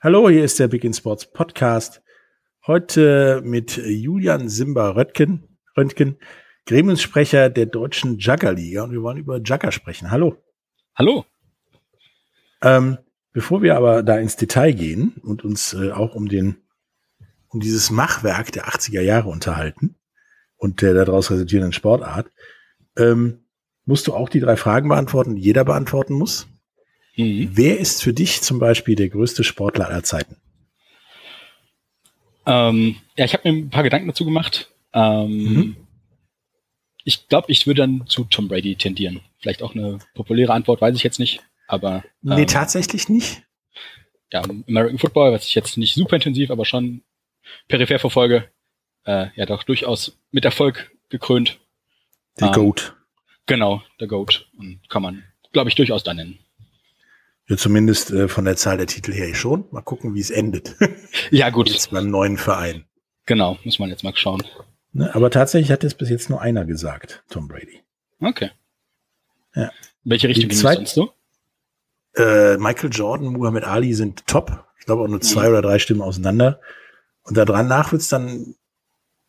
Hallo, hier ist der Big in Sports Podcast. Heute mit Julian Simba Röttgen, Röntgen, Gremiumssprecher der deutschen Juggerliga und wir wollen über Jugger sprechen. Hallo. Hallo. Ähm, bevor wir aber da ins Detail gehen und uns äh, auch um den, um dieses Machwerk der 80er Jahre unterhalten und der daraus resultierenden Sportart, ähm, musst du auch die drei Fragen beantworten, die jeder beantworten muss. Mhm. Wer ist für dich zum Beispiel der größte Sportler aller Zeiten? Ähm, ja, ich habe mir ein paar Gedanken dazu gemacht. Ähm, mhm. Ich glaube, ich würde dann zu Tom Brady tendieren. Vielleicht auch eine populäre Antwort, weiß ich jetzt nicht. Aber ähm, nee, tatsächlich nicht. Ja, American Football, was ich jetzt nicht super intensiv, aber schon peripher verfolge, äh, ja doch durchaus mit Erfolg gekrönt. Der ähm, Goat. Genau, der Goat. Und kann man, glaube ich, durchaus da nennen. Ja, zumindest äh, von der Zahl der Titel her schon. Mal gucken, wie es endet. ja, gut. Jetzt beim neuen Verein. Genau, muss man jetzt mal schauen. Ne, aber tatsächlich hat es bis jetzt nur einer gesagt, Tom Brady. Okay. Ja. Welche Richtung ging sonst so? Äh, Michael Jordan, Muhammad Ali sind top. Ich glaube auch nur zwei mhm. oder drei Stimmen auseinander. Und da dran nach wird's dann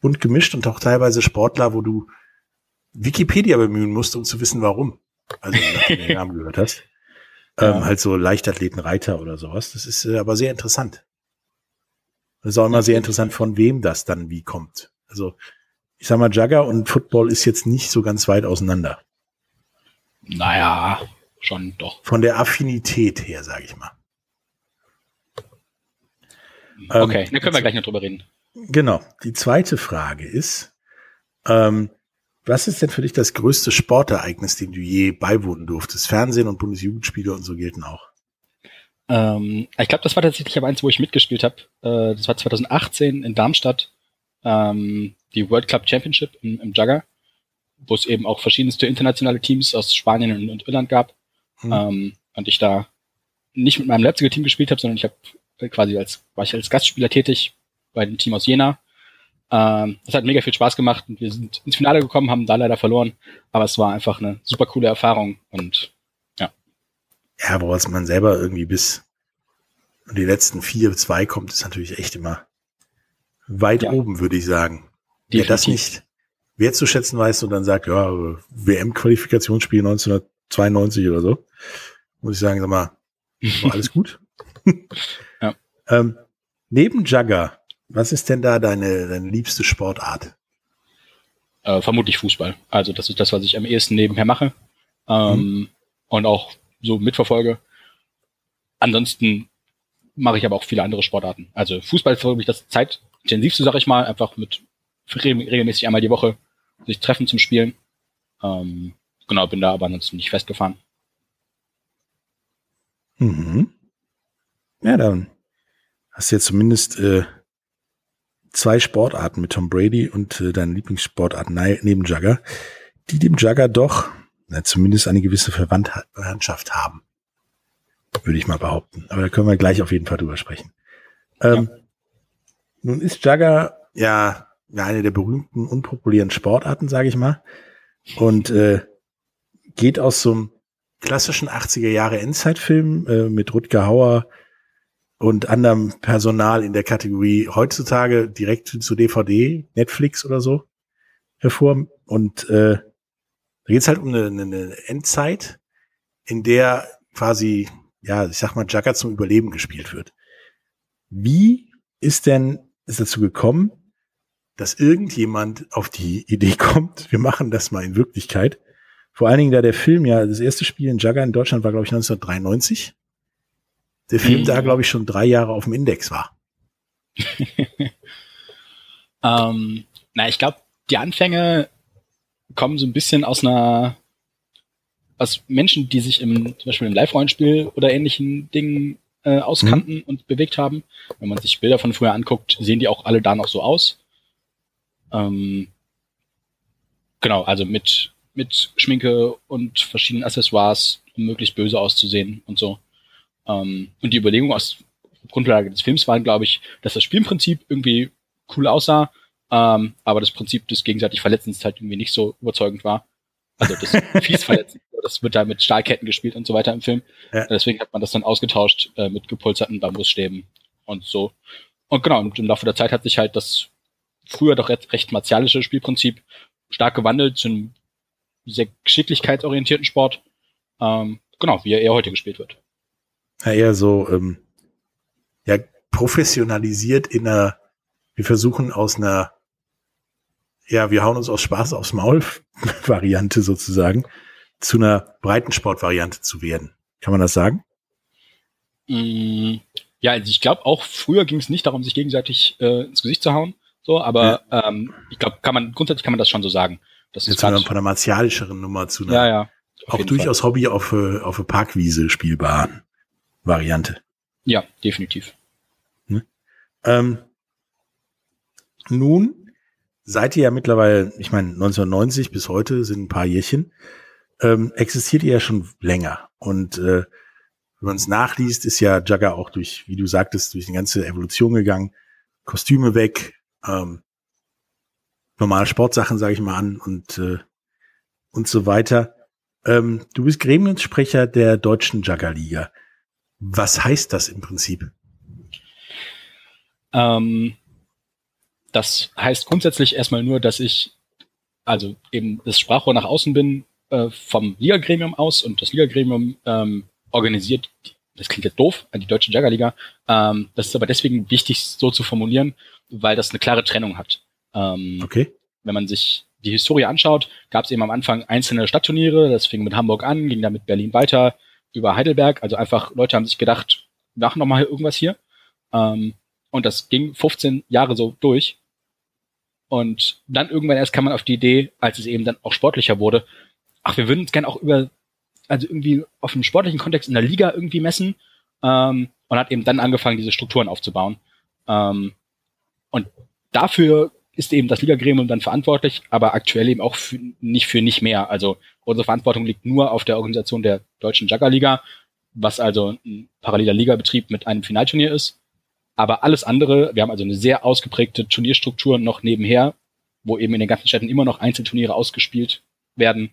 bunt gemischt und auch teilweise Sportler, wo du Wikipedia bemühen musst, um zu wissen, warum. Also, wenn du den Namen gehört hast. Ähm, halt so Leichtathleten, Reiter oder sowas. Das ist äh, aber sehr interessant. Das ist auch immer sehr interessant, von wem das dann wie kommt. Also, ich sag mal, Jugger und Football ist jetzt nicht so ganz weit auseinander. Naja, schon doch. Von der Affinität her, sage ich mal. Okay, ähm, dann können wir gleich noch drüber reden. Genau. Die zweite Frage ist, ähm, was ist denn für dich das größte Sportereignis, dem du je beiwohnen durftest? Fernsehen und Bundesjugendspiele und so gelten auch. Ähm, ich glaube, das war tatsächlich aber eins, wo ich mitgespielt habe. Äh, das war 2018 in Darmstadt, ähm, die World Club Championship im, im Jugger, wo es eben auch verschiedenste internationale Teams aus Spanien und, und Irland gab. Hm. Ähm, und ich da nicht mit meinem Leipziger Team gespielt habe, sondern ich habe quasi als war ich als Gastspieler tätig bei dem Team aus Jena ähm, das hat mega viel Spaß gemacht und wir sind ins Finale gekommen, haben da leider verloren, aber es war einfach eine super coole Erfahrung und ja. Ja, woraus man selber irgendwie bis die letzten vier, zwei kommt, ist natürlich echt immer weit ja. oben, würde ich sagen. Definitiv. Wer das nicht wertzuschätzen weiß und dann sagt, ja, WM-Qualifikationsspiel 1992 oder so, muss ich sagen, sag mal, war alles gut. ja. ähm, neben Jugger was ist denn da deine, deine liebste Sportart? Äh, vermutlich Fußball. Also das ist das, was ich am ehesten nebenher mache ähm, mhm. und auch so mitverfolge. Ansonsten mache ich aber auch viele andere Sportarten. Also Fußball ist für mich das zeitintensivste, sag ich mal, einfach mit regelmäßig einmal die Woche sich treffen zum Spielen. Ähm, genau, bin da aber ansonsten nicht festgefahren. Mhm. Ja, dann hast du jetzt zumindest äh, zwei Sportarten mit Tom Brady und äh, deine Lieblingssportart neben Jugger, die dem Jugger doch na, zumindest eine gewisse Verwandtschaft haben. Würde ich mal behaupten. Aber da können wir gleich auf jeden Fall drüber sprechen. Ähm, ja. Nun ist Jugger ja, ja eine der berühmten, unpopulären Sportarten, sage ich mal. Und äh, geht aus so einem klassischen 80er Jahre Endzeitfilm äh, mit Rutger Hauer, und anderem Personal in der Kategorie heutzutage direkt zu DVD, Netflix oder so hervor. Und äh, da geht es halt um eine, eine Endzeit, in der quasi, ja, ich sag mal, Jugger zum Überleben gespielt wird. Wie ist denn es dazu gekommen, dass irgendjemand auf die Idee kommt, wir machen das mal in Wirklichkeit. Vor allen Dingen, da der Film ja, das erste Spiel in Jagger in Deutschland war, glaube ich, 1993. Der Film mhm. da, glaube ich, schon drei Jahre auf dem Index war. ähm, na, ich glaube, die Anfänge kommen so ein bisschen aus einer, aus Menschen, die sich im, zum Beispiel im Live-Rollenspiel oder ähnlichen Dingen äh, auskannten mhm. und bewegt haben. Wenn man sich Bilder von früher anguckt, sehen die auch alle da noch so aus. Ähm, genau, also mit, mit Schminke und verschiedenen Accessoires, um möglichst böse auszusehen und so. Ähm, und die Überlegung aus Grundlage des Films war, glaube ich, dass das Spielprinzip irgendwie cool aussah, ähm, aber das Prinzip des gegenseitig Verletzens halt irgendwie nicht so überzeugend war. Also das fies Verletzen, das wird da mit Stahlketten gespielt und so weiter im Film. Ja. Deswegen hat man das dann ausgetauscht äh, mit gepolsterten Bambusstäben und so. Und genau, und im Laufe der Zeit hat sich halt das früher doch recht, recht martialische Spielprinzip stark gewandelt zu einem sehr geschicklichkeitsorientierten Sport. Ähm, genau, wie er eher heute gespielt wird. Ja, eher so, ähm, ja, professionalisiert in einer, wir versuchen aus einer, ja, wir hauen uns aus Spaß aufs Maul Variante sozusagen zu einer Breitensport-Variante zu werden. Kann man das sagen? Mm, ja, also ich glaube auch früher ging es nicht darum, sich gegenseitig äh, ins Gesicht zu hauen, so, aber ja. ähm, ich glaube, kann man grundsätzlich kann man das schon so sagen. Das ist von einer martialischeren Nummer zu einer ja, ja, auch durchaus Fall. Hobby auf, auf eine Parkwiese spielbaren Variante. Ja, definitiv. Hm? Ähm, nun seid ihr ja mittlerweile, ich meine, 1990 bis heute sind ein paar Jährchen, ähm, existiert ihr ja schon länger. Und äh, wenn man es nachliest, ist ja Jagger auch durch, wie du sagtest, durch eine ganze Evolution gegangen. Kostüme weg, ähm, normale Sportsachen, sage ich mal an und äh, und so weiter. Ähm, du bist Gremiumssprecher der deutschen Juggerliga. Was heißt das im Prinzip? Ähm, das heißt grundsätzlich erstmal nur, dass ich also eben das Sprachrohr nach außen bin äh, vom Liga-Gremium aus und das Liga-Gremium ähm, organisiert, das klingt jetzt doof, die deutsche Juggerliga. Ähm, das ist aber deswegen wichtig, so zu formulieren, weil das eine klare Trennung hat. Ähm, okay. Wenn man sich die Historie anschaut, gab es eben am Anfang einzelne Stadtturniere, das fing mit Hamburg an, ging dann mit Berlin weiter, über Heidelberg. Also einfach Leute haben sich gedacht, machen noch mal irgendwas hier. Ähm, und das ging 15 Jahre so durch. Und dann irgendwann erst kam man auf die Idee, als es eben dann auch sportlicher wurde, ach, wir würden es gerne auch über, also irgendwie auf einem sportlichen Kontext in der Liga irgendwie messen. Ähm, und hat eben dann angefangen, diese Strukturen aufzubauen. Ähm, und dafür ist eben das Ligagremium dann verantwortlich, aber aktuell eben auch für, nicht für nicht mehr. Also unsere Verantwortung liegt nur auf der Organisation der deutschen Juggerliga, was also ein paralleler Ligabetrieb mit einem Finalturnier ist. Aber alles andere, wir haben also eine sehr ausgeprägte Turnierstruktur noch nebenher, wo eben in den ganzen Städten immer noch Einzelturniere ausgespielt werden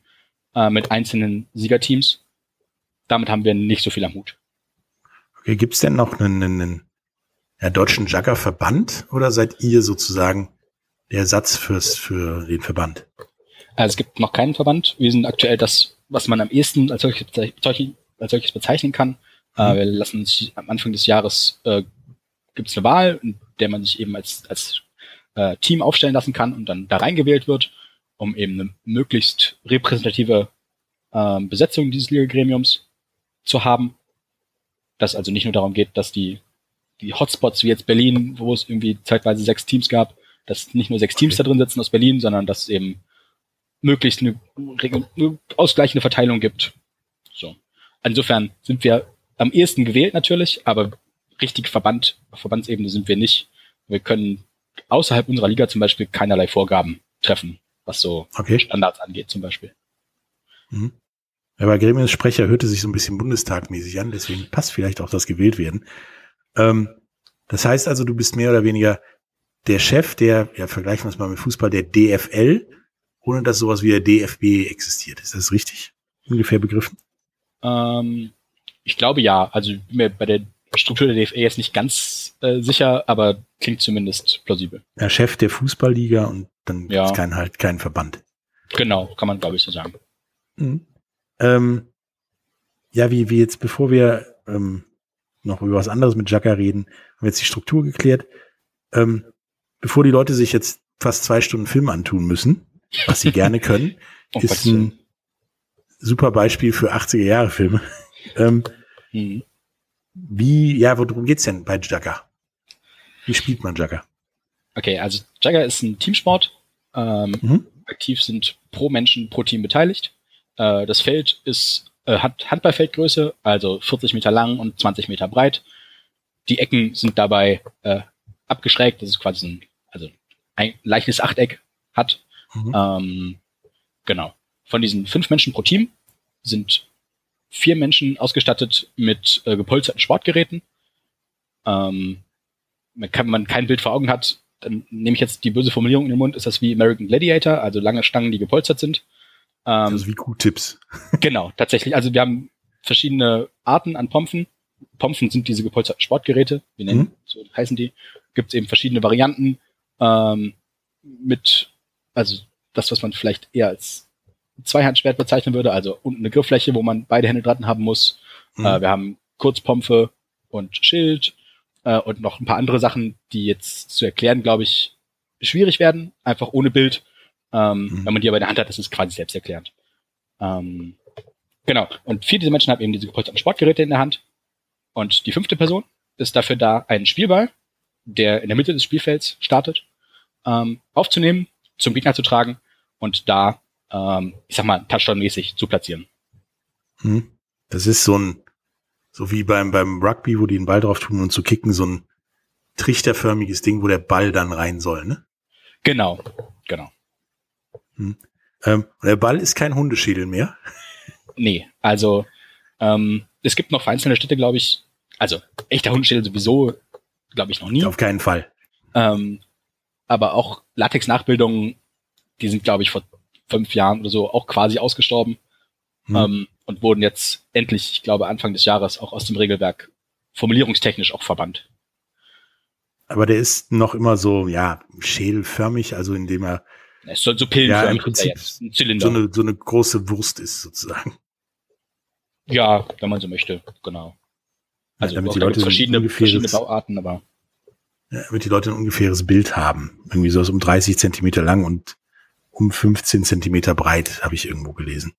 äh, mit einzelnen Siegerteams. Damit haben wir nicht so viel am Hut. Okay, gibt's denn noch einen, einen ja, deutschen Juggerverband oder seid ihr sozusagen Ersatz fürs, für den Verband? Also es gibt noch keinen Verband. Wir sind aktuell das, was man am ehesten als solches, als solches bezeichnen kann. Äh, mhm. wir lassen uns am Anfang des Jahres äh, gibt es eine Wahl, in der man sich eben als, als äh, Team aufstellen lassen kann und dann da reingewählt wird, um eben eine möglichst repräsentative äh, Besetzung dieses Liga-Gremiums zu haben. Dass also nicht nur darum geht, dass die, die Hotspots wie jetzt Berlin, wo es irgendwie zeitweise sechs Teams gab, dass nicht nur sechs Teams da drin sitzen aus Berlin, sondern dass es eben möglichst eine, eine ausgleichende Verteilung gibt. So. Insofern sind wir am ehesten gewählt natürlich, aber richtig Verband, auf Verbandsebene sind wir nicht. Wir können außerhalb unserer Liga zum Beispiel keinerlei Vorgaben treffen, was so okay. Standards angeht zum Beispiel. Mhm. Aber Gremiumssprecher hörte sich so ein bisschen bundestagmäßig an, deswegen passt vielleicht auch das gewählt werden. Ähm, das heißt also, du bist mehr oder weniger der Chef der, ja, vergleichen wir es mal mit Fußball, der DFL, ohne dass sowas wie der DFB existiert. Ist das richtig? Ungefähr begriffen? Ähm, ich glaube ja. Also mir bei der Struktur der DFL jetzt nicht ganz äh, sicher, aber klingt zumindest plausibel. Der Chef der Fußballliga und dann ja. ist kein halt kein Verband. Genau, kann man glaube ich so sagen. Mhm. Ähm, ja, wie, wie jetzt, bevor wir ähm, noch über was anderes mit Jacka reden, haben wir jetzt die Struktur geklärt. Ähm, bevor die Leute sich jetzt fast zwei Stunden Film antun müssen, was sie gerne können, oh, ist ein super Beispiel für 80er Jahre Filme. ähm, mhm. Wie, ja, worum geht's denn bei Jugger? Wie spielt man Jugger? Okay, also Jugger ist ein Teamsport. Ähm, mhm. Aktiv sind pro Menschen pro Team beteiligt. Äh, das Feld ist äh, hat Handballfeldgröße, also 40 Meter lang und 20 Meter breit. Die Ecken sind dabei äh, abgeschrägt, das ist quasi ein, also ein leichtes Achteck hat. Mhm. Ähm, genau. Von diesen fünf Menschen pro Team sind vier Menschen ausgestattet mit äh, gepolsterten Sportgeräten. Ähm, wenn man kein Bild vor Augen hat, dann nehme ich jetzt die böse Formulierung in den Mund, ist das wie American Gladiator, also lange Stangen, die gepolstert sind. Ähm, also wie Q-Tipps. genau, tatsächlich. Also wir haben verschiedene Arten an Pompen. Pompen sind diese gepolsterten Sportgeräte, wie nennen, mhm. so heißen die. Gibt es eben verschiedene Varianten ähm, mit, also das, was man vielleicht eher als Zweihandschwert bezeichnen würde, also unten eine Grifffläche, wo man beide Hände dran haben muss. Mhm. Äh, wir haben Kurzpompe und Schild äh, und noch ein paar andere Sachen, die jetzt zu erklären, glaube ich, schwierig werden, einfach ohne Bild. Ähm, mhm. Wenn man die aber in der Hand hat, ist es quasi selbsterklärend. Ähm, genau. Und vier dieser Menschen haben eben diese gepolsterten Sportgeräte in der Hand. Und die fünfte Person ist dafür da, einen Spielball, der in der Mitte des Spielfelds startet, ähm, aufzunehmen, zum Gegner zu tragen und da ähm, ich sag mal, Touchdown-mäßig zu platzieren. Hm. Das ist so ein, so wie beim, beim Rugby, wo die den Ball drauf tun und zu kicken, so ein trichterförmiges Ding, wo der Ball dann rein soll, ne? Genau, genau. Hm. Ähm, der Ball ist kein Hundeschädel mehr. Nee, also ähm, es gibt noch einzelne Städte, glaube ich, also echter Hundeschädel sowieso, glaube ich, noch nie. Auf keinen Fall. Ähm, aber auch Latex-Nachbildungen, die sind, glaube ich, vor fünf Jahren oder so auch quasi ausgestorben hm. ähm, und wurden jetzt endlich, ich glaube, Anfang des Jahres auch aus dem Regelwerk formulierungstechnisch auch verbannt. Aber der ist noch immer so, ja, schädelförmig, also indem er es soll so pillenförmig ja, im Prinzip ein Zylinder. So eine, so eine große Wurst ist sozusagen. Ja, wenn man so möchte, genau. Also ja, damit die Leute verschiedene, verschiedene Bauarten, aber ja, damit die Leute ein ungefähres Bild haben. Irgendwie so um 30 Zentimeter lang und um 15 Zentimeter breit, habe ich irgendwo gelesen.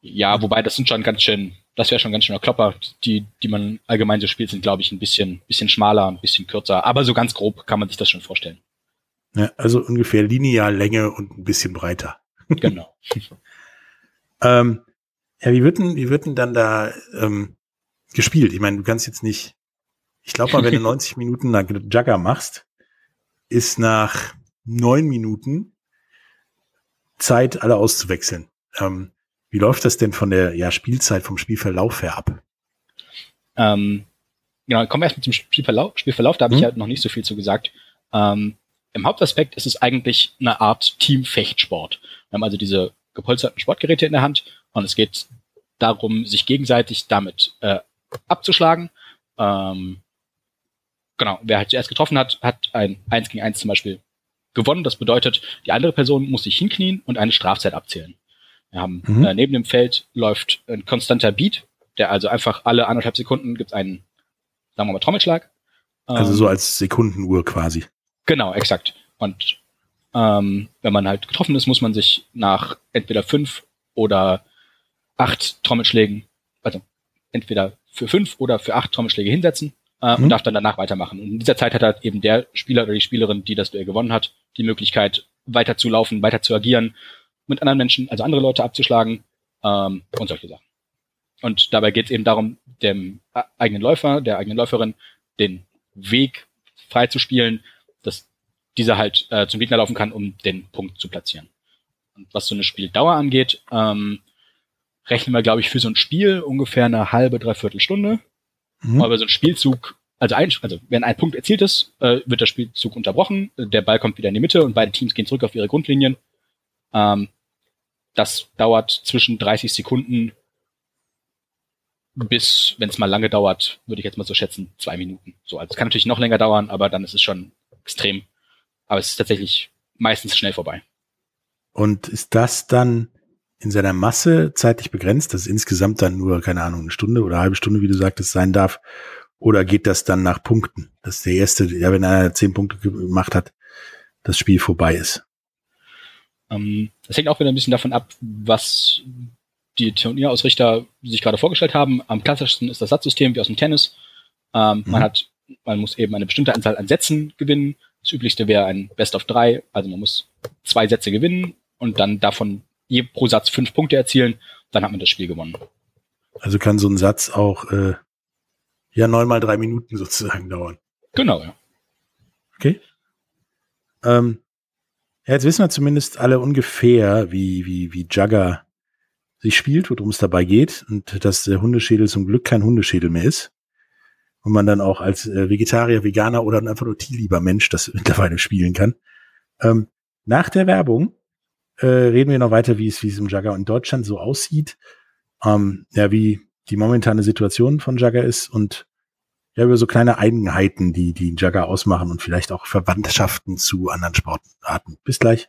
Ja, wobei das sind schon ganz schön, das wäre schon ganz schöner Klopper. Die, die man allgemein so spielt, sind, glaube ich, ein bisschen, bisschen schmaler, ein bisschen kürzer. Aber so ganz grob kann man sich das schon vorstellen. Ja, also ungefähr linear Länge und ein bisschen breiter. Genau. ähm, ja, wie wird denn, wie wird denn dann da ähm, gespielt? Ich meine, du kannst jetzt nicht, ich glaube mal, wenn du 90 Minuten nach Jugger machst, ist nach neun Minuten Zeit, alle auszuwechseln. Ähm, wie läuft das denn von der ja, Spielzeit, vom Spielverlauf her ab? Ähm, genau, kommen wir erstmal zum Spielverlauf. Spielverlauf, da habe hm? ich halt noch nicht so viel zu gesagt. Ähm, Im Hauptaspekt ist es eigentlich eine Art Teamfechtsport. Wir haben also diese gepolsterten Sportgeräte in der Hand und es geht darum, sich gegenseitig damit äh, abzuschlagen. Ähm, genau, wer halt zuerst getroffen hat, hat ein 1 gegen 1 zum Beispiel gewonnen. Das bedeutet, die andere Person muss sich hinknien und eine Strafzeit abzählen. Wir haben mhm. äh, neben dem Feld läuft ein konstanter Beat, der also einfach alle anderthalb Sekunden gibt einen, sagen wir mal, Trommelschlag. Also so ähm, als Sekundenuhr quasi. Genau, exakt. Und ähm, wenn man halt getroffen ist, muss man sich nach entweder fünf oder acht Trommelschlägen, also entweder für fünf oder für acht Trommelschläge hinsetzen äh, mhm. und darf dann danach weitermachen. Und in dieser Zeit hat halt eben der Spieler oder die Spielerin, die das Duell gewonnen hat, die Möglichkeit, weiter zu laufen, weiter zu agieren, mit anderen Menschen, also andere Leute abzuschlagen ähm, und solche Sachen. Und dabei geht es eben darum, dem eigenen Läufer, der eigenen Läuferin, den Weg frei zu spielen, dass dieser halt äh, zum Gegner laufen kann, um den Punkt zu platzieren. Und was so eine Spieldauer angeht, ähm, rechnen wir, glaube ich, für so ein Spiel ungefähr eine halbe, dreiviertel Stunde. Mhm. Aber so ein Spielzug, also, ein, also wenn ein Punkt erzielt ist, äh, wird der Spielzug unterbrochen, der Ball kommt wieder in die Mitte und beide Teams gehen zurück auf ihre Grundlinien. Ähm, das dauert zwischen 30 Sekunden bis, wenn es mal lange dauert, würde ich jetzt mal so schätzen, zwei Minuten. So, also es kann natürlich noch länger dauern, aber dann ist es schon extrem. Aber es ist tatsächlich meistens schnell vorbei. Und ist das dann in seiner Masse zeitlich begrenzt, dass insgesamt dann nur, keine Ahnung, eine Stunde oder eine halbe Stunde, wie du sagtest, sein darf? Oder geht das dann nach Punkten? Dass der erste, ja, wenn einer zehn Punkte gemacht hat, das Spiel vorbei ist. Ähm, das hängt auch wieder ein bisschen davon ab, was die Turnierausrichter sich gerade vorgestellt haben. Am klassischsten ist das Satzsystem wie aus dem Tennis. Ähm, mhm. Man hat, man muss eben eine bestimmte Anzahl an Sätzen gewinnen. Das üblichste wäre ein Best of drei, also man muss zwei Sätze gewinnen und dann davon je pro Satz fünf Punkte erzielen, dann hat man das Spiel gewonnen. Also kann so ein Satz auch äh, ja neunmal drei Minuten sozusagen dauern. Genau, ja. Okay. Ähm, ja, jetzt wissen wir zumindest alle ungefähr, wie, wie, wie Jugger sich spielt, worum es dabei geht und dass der Hundeschädel zum Glück kein Hundeschädel mehr ist. Und man dann auch als äh, Vegetarier, Veganer oder einfach nur tierlieber Mensch das mittlerweile spielen kann. Ähm, nach der Werbung äh, reden wir noch weiter, wie es, wie es im Jugger in Deutschland so aussieht. Ähm, ja, wie die momentane Situation von Jugger ist und ja, über so kleine Eigenheiten, die die Jugger ausmachen und vielleicht auch Verwandtschaften zu anderen Sportarten. Bis gleich.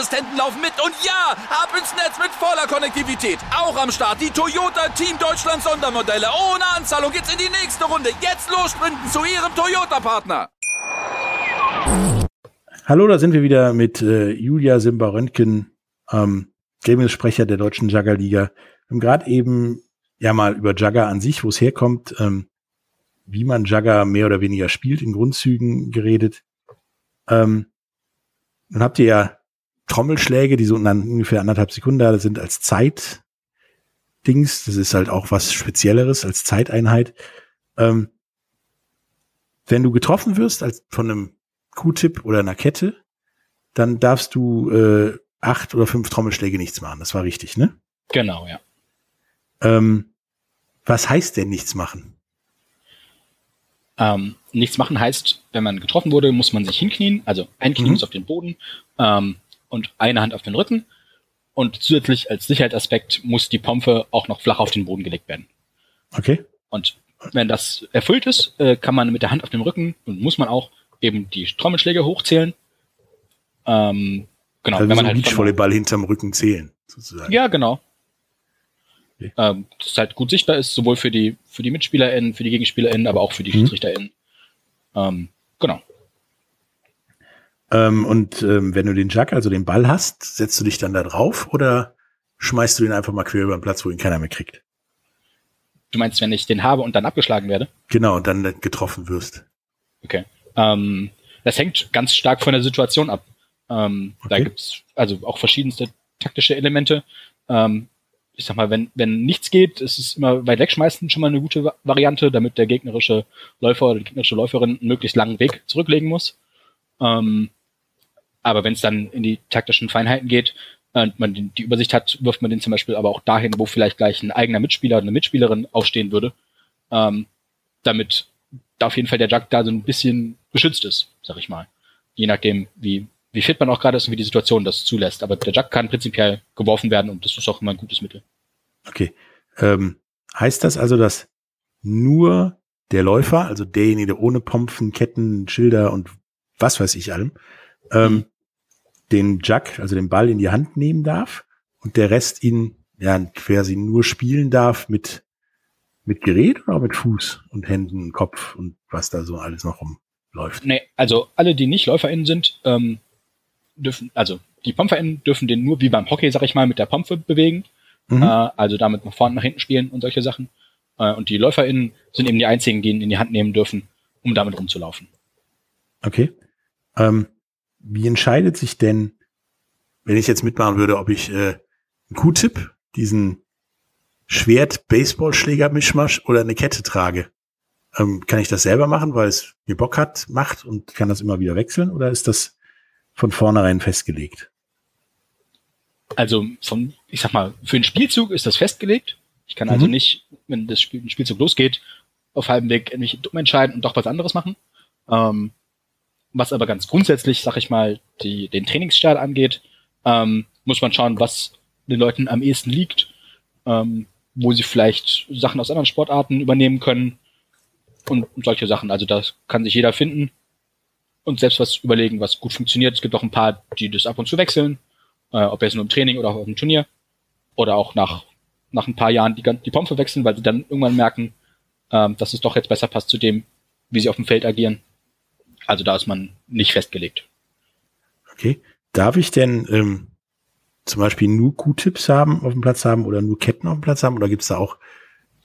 laufen mit. Und ja, ab ins Netz mit voller Konnektivität. Auch am Start die Toyota Team Deutschland Sondermodelle. Ohne Anzahlung geht's in die nächste Runde. Jetzt los sprinten zu ihrem Toyota-Partner. Hallo, da sind wir wieder mit äh, Julia Simba-Röntgen, ähm, Gremiumsprecher der Deutschen Juggerliga. Wir haben gerade eben ja mal über Jugger an sich, wo es herkommt, ähm, wie man Jugger mehr oder weniger spielt, in Grundzügen geredet. Ähm, dann habt ihr ja Trommelschläge, die so ungefähr anderthalb Sekunden da sind als Zeitdings. Das ist halt auch was Spezielleres als Zeiteinheit. Ähm, wenn du getroffen wirst als von einem Q-Tip oder einer Kette, dann darfst du äh, acht oder fünf Trommelschläge nichts machen. Das war richtig, ne? Genau, ja. Ähm, was heißt denn nichts machen? Ähm, nichts machen heißt, wenn man getroffen wurde, muss man sich hinknien, also ein Knie mhm. muss auf den Boden ähm, und eine Hand auf den Rücken. Und zusätzlich als Sicherheitsaspekt muss die Pompe auch noch flach auf den Boden gelegt werden. Okay. Und wenn das erfüllt ist, äh, kann man mit der Hand auf dem Rücken und muss man auch eben die Trommelschläge hochzählen. Ähm, genau. Also wenn man so halt Beachvolleyball hinterm Rücken zählen, sozusagen. Ja, genau. Okay. Ähm, das halt gut sichtbar ist, sowohl für die, für die MitspielerInnen, für die GegenspielerInnen, aber auch für die mhm. SchiedsrichterInnen. Ähm, genau. Ähm, und ähm, wenn du den Jack, also den Ball hast, setzt du dich dann da drauf oder schmeißt du den einfach mal quer über den Platz, wo ihn keiner mehr kriegt? Du meinst, wenn ich den habe und dann abgeschlagen werde? Genau, und dann getroffen wirst. Okay. Ähm, das hängt ganz stark von der Situation ab. Ähm, okay. Da gibt's also auch verschiedenste taktische Elemente. Ähm, ich sag mal, wenn, wenn nichts geht, ist es immer weit wegschmeißen schon mal eine gute Variante, damit der gegnerische Läufer oder die gegnerische Läuferin einen möglichst langen Weg zurücklegen muss. Ähm, aber wenn es dann in die taktischen Feinheiten geht und man die Übersicht hat, wirft man den zum Beispiel aber auch dahin, wo vielleicht gleich ein eigener Mitspieler oder eine Mitspielerin aufstehen würde, ähm, damit da auf jeden Fall der Jug da so ein bisschen geschützt ist, sag ich mal. Je nachdem, wie, wie fit man auch gerade ist und wie die Situation das zulässt. Aber der Jug kann prinzipiell geworfen werden und das ist auch immer ein gutes Mittel. Okay. Ähm, heißt das also, dass nur der Läufer, also derjenige, der ohne Pompen, Ketten, Schilder und was weiß ich allem, ähm, den Jug, also den Ball in die Hand nehmen darf und der Rest ihn ja quasi nur spielen darf mit mit Gerät oder mit Fuß und Händen, Kopf und was da so alles noch rumläuft? Nee, also alle, die nicht LäuferInnen sind, ähm, dürfen, also die PompferInnen dürfen den nur wie beim Hockey, sag ich mal, mit der Pompe bewegen. Mhm. Äh, also damit nach vorne, nach hinten spielen und solche Sachen. Äh, und die LäuferInnen sind eben die einzigen, die ihn in die Hand nehmen dürfen, um damit rumzulaufen. Okay. Ähm, wie entscheidet sich denn, wenn ich jetzt mitmachen würde, ob ich äh, einen Q-Tip, diesen Schwert-Baseballschläger-Mischmasch oder eine Kette trage? Ähm, kann ich das selber machen, weil es mir Bock hat, macht und kann das immer wieder wechseln oder ist das von vornherein festgelegt? Also von, ich sag mal, für einen Spielzug ist das festgelegt. Ich kann also mhm. nicht, wenn das Spiel, ein Spielzug losgeht, auf halbem Weg mich dumm entscheiden und doch was anderes machen. Ähm, was aber ganz grundsätzlich, sag ich mal, die, den Trainingsstart angeht, ähm, muss man schauen, was den Leuten am ehesten liegt, ähm, wo sie vielleicht Sachen aus anderen Sportarten übernehmen können und solche Sachen. Also das kann sich jeder finden und selbst was überlegen, was gut funktioniert. Es gibt auch ein paar, die das ab und zu wechseln, äh, ob jetzt nur im Training oder auch auf dem Turnier oder auch nach, nach ein paar Jahren die, die Pompe wechseln, weil sie dann irgendwann merken, ähm, dass es doch jetzt besser passt zu dem, wie sie auf dem Feld agieren. Also da ist man nicht festgelegt. Okay. Darf ich denn ähm, zum Beispiel nur Q-Tips haben auf dem Platz haben oder nur Ketten auf dem Platz haben? Oder gibt es da auch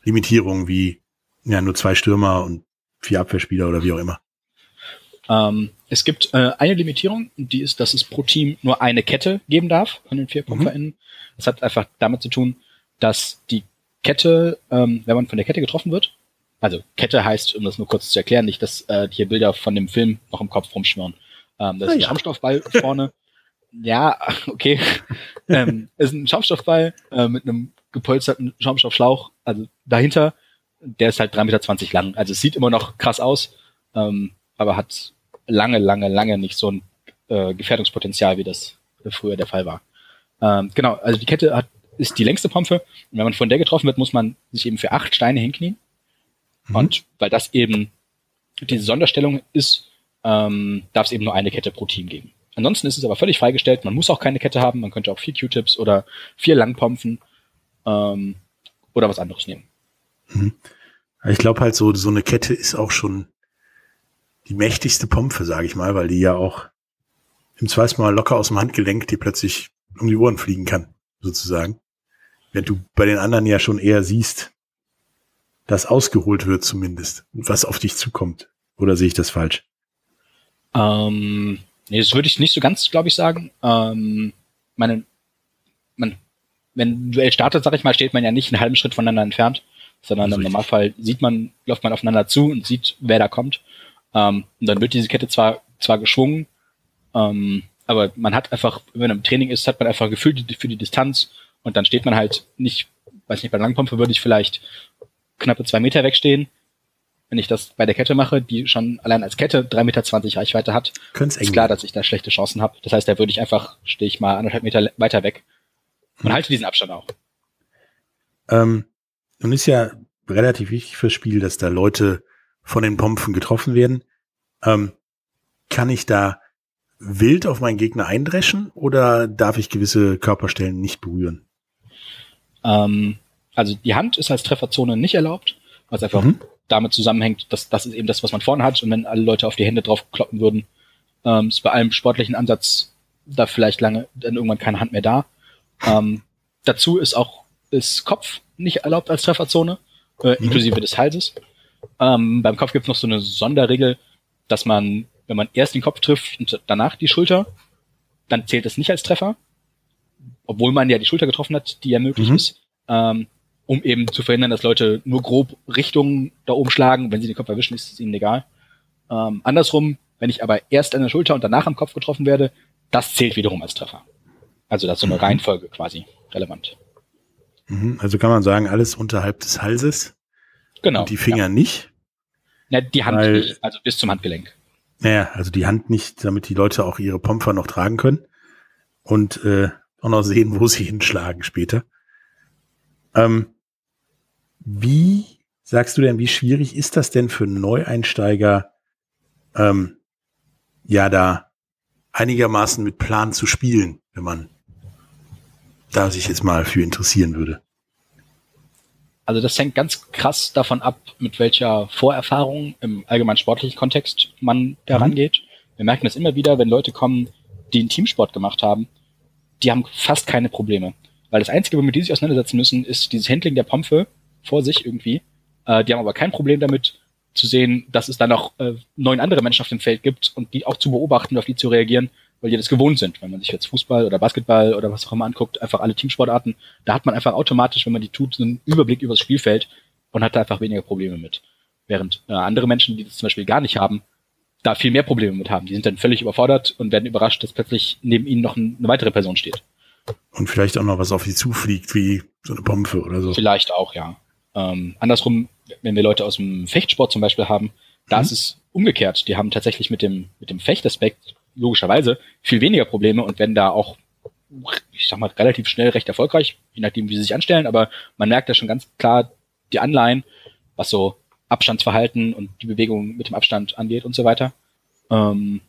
Limitierungen wie ja nur zwei Stürmer und vier Abwehrspieler oder wie auch immer? Ähm, es gibt äh, eine Limitierung, die ist, dass es pro Team nur eine Kette geben darf von den vier PumpferInnen. Mhm. Das hat einfach damit zu tun, dass die Kette, ähm, wenn man von der Kette getroffen wird, also Kette heißt, um das nur kurz zu erklären, nicht, dass äh, hier Bilder von dem Film noch im Kopf rumschwirren. Ähm, das ist ein ja. Schaumstoffball vorne. ja, okay. ähm, ist ein Schaumstoffball äh, mit einem gepolsterten Schaumstoffschlauch. Also dahinter, der ist halt 3,20 Meter lang. Also es sieht immer noch krass aus, ähm, aber hat lange, lange, lange nicht so ein äh, Gefährdungspotenzial, wie das früher der Fall war. Ähm, genau, also die Kette hat, ist die längste Pompe. Und wenn man von der getroffen wird, muss man sich eben für acht Steine hinknien. Mhm. Und weil das eben diese Sonderstellung ist, ähm, darf es eben nur eine Kette pro Team geben. Ansonsten ist es aber völlig freigestellt. Man muss auch keine Kette haben. Man könnte auch vier Q-Tips oder vier Langpompfen ähm, oder was anderes nehmen. Mhm. Ich glaube halt so, so eine Kette ist auch schon die mächtigste Pompe, sage ich mal, weil die ja auch im Zweifel mal locker aus dem Handgelenk die plötzlich um die Ohren fliegen kann, sozusagen. Wenn du bei den anderen ja schon eher siehst, dass ausgeholt wird zumindest, was auf dich zukommt. Oder sehe ich das falsch? Ähm, nee, das würde ich nicht so ganz, glaube ich, sagen. Ähm, meine, man, wenn ein Duell startet, sag ich mal, steht man ja nicht einen halben Schritt voneinander entfernt, sondern im Normalfall sieht man, läuft man aufeinander zu und sieht, wer da kommt. Ähm, und dann wird diese Kette zwar, zwar geschwungen, ähm, aber man hat einfach, wenn man im Training ist, hat man einfach ein Gefühl für die Distanz und dann steht man halt nicht, weiß nicht, bei Langpumpe würde ich vielleicht knappe zwei Meter wegstehen. Wenn ich das bei der Kette mache, die schon allein als Kette drei Meter zwanzig Reichweite hat, Können's ist klar, dass ich da schlechte Chancen habe. Das heißt, da würde ich einfach, stehe ich mal anderthalb Meter weiter weg und hm. halte diesen Abstand auch. Ähm, nun ist ja relativ wichtig fürs Spiel, dass da Leute von den Pompen getroffen werden. Ähm, kann ich da wild auf meinen Gegner eindreschen oder darf ich gewisse Körperstellen nicht berühren? Ähm, also die Hand ist als Trefferzone nicht erlaubt, was einfach mhm. damit zusammenhängt, dass das ist eben das, was man vorne hat. Und wenn alle Leute auf die Hände drauf kloppen würden, ähm, ist bei allem sportlichen Ansatz da vielleicht lange dann irgendwann keine Hand mehr da. Ähm, dazu ist auch ist Kopf nicht erlaubt als Trefferzone, äh, mhm. inklusive des Halses. Ähm, beim Kopf gibt es noch so eine Sonderregel, dass man, wenn man erst den Kopf trifft und danach die Schulter, dann zählt es nicht als Treffer, obwohl man ja die Schulter getroffen hat, die ja möglich mhm. ist, ähm, um eben zu verhindern, dass Leute nur grob Richtungen da oben schlagen. Wenn sie den Kopf erwischen, ist es ihnen egal. Ähm, andersrum, wenn ich aber erst an der Schulter und danach am Kopf getroffen werde, das zählt wiederum als Treffer. Also das ist so eine mhm. Reihenfolge quasi relevant. Mhm. Also kann man sagen, alles unterhalb des Halses Genau. Und die Finger ja. nicht. Ja, die Hand weil, nicht, also bis zum Handgelenk. Naja, also die Hand nicht, damit die Leute auch ihre Pomper noch tragen können und äh, auch noch sehen, wo sie hinschlagen später. Ähm, wie sagst du denn, wie schwierig ist das denn für Neueinsteiger, ähm, ja, da einigermaßen mit Plan zu spielen, wenn man da sich jetzt mal für interessieren würde? Also das hängt ganz krass davon ab, mit welcher Vorerfahrung im allgemeinen sportlichen Kontext man da rangeht. Mhm. Wir merken das immer wieder, wenn Leute kommen, die einen Teamsport gemacht haben, die haben fast keine Probleme. Weil das Einzige, womit die sich auseinandersetzen müssen, ist dieses Handling der Pompe vor sich irgendwie. Äh, die haben aber kein Problem damit zu sehen, dass es da noch äh, neun andere Menschen auf dem Feld gibt und die auch zu beobachten, auf die zu reagieren weil die das gewohnt sind. Wenn man sich jetzt Fußball oder Basketball oder was auch immer anguckt, einfach alle Teamsportarten, da hat man einfach automatisch, wenn man die tut, einen Überblick über das Spielfeld und hat da einfach weniger Probleme mit. Während äh, andere Menschen, die das zum Beispiel gar nicht haben, da viel mehr Probleme mit haben. Die sind dann völlig überfordert und werden überrascht, dass plötzlich neben ihnen noch ein, eine weitere Person steht. Und vielleicht auch noch was auf sie zufliegt, wie so eine Pompe oder so. Vielleicht auch, ja. Ähm, andersrum, wenn wir Leute aus dem Fechtsport zum Beispiel haben, Da mhm. ist es umgekehrt. Die haben tatsächlich mit dem, mit dem Fechtaspekt logischerweise viel weniger Probleme und werden da auch, ich sag mal, relativ schnell recht erfolgreich, je nachdem, wie sie sich anstellen, aber man merkt da schon ganz klar die Anleihen, was so Abstandsverhalten und die Bewegung mit dem Abstand angeht und so weiter. Ähm,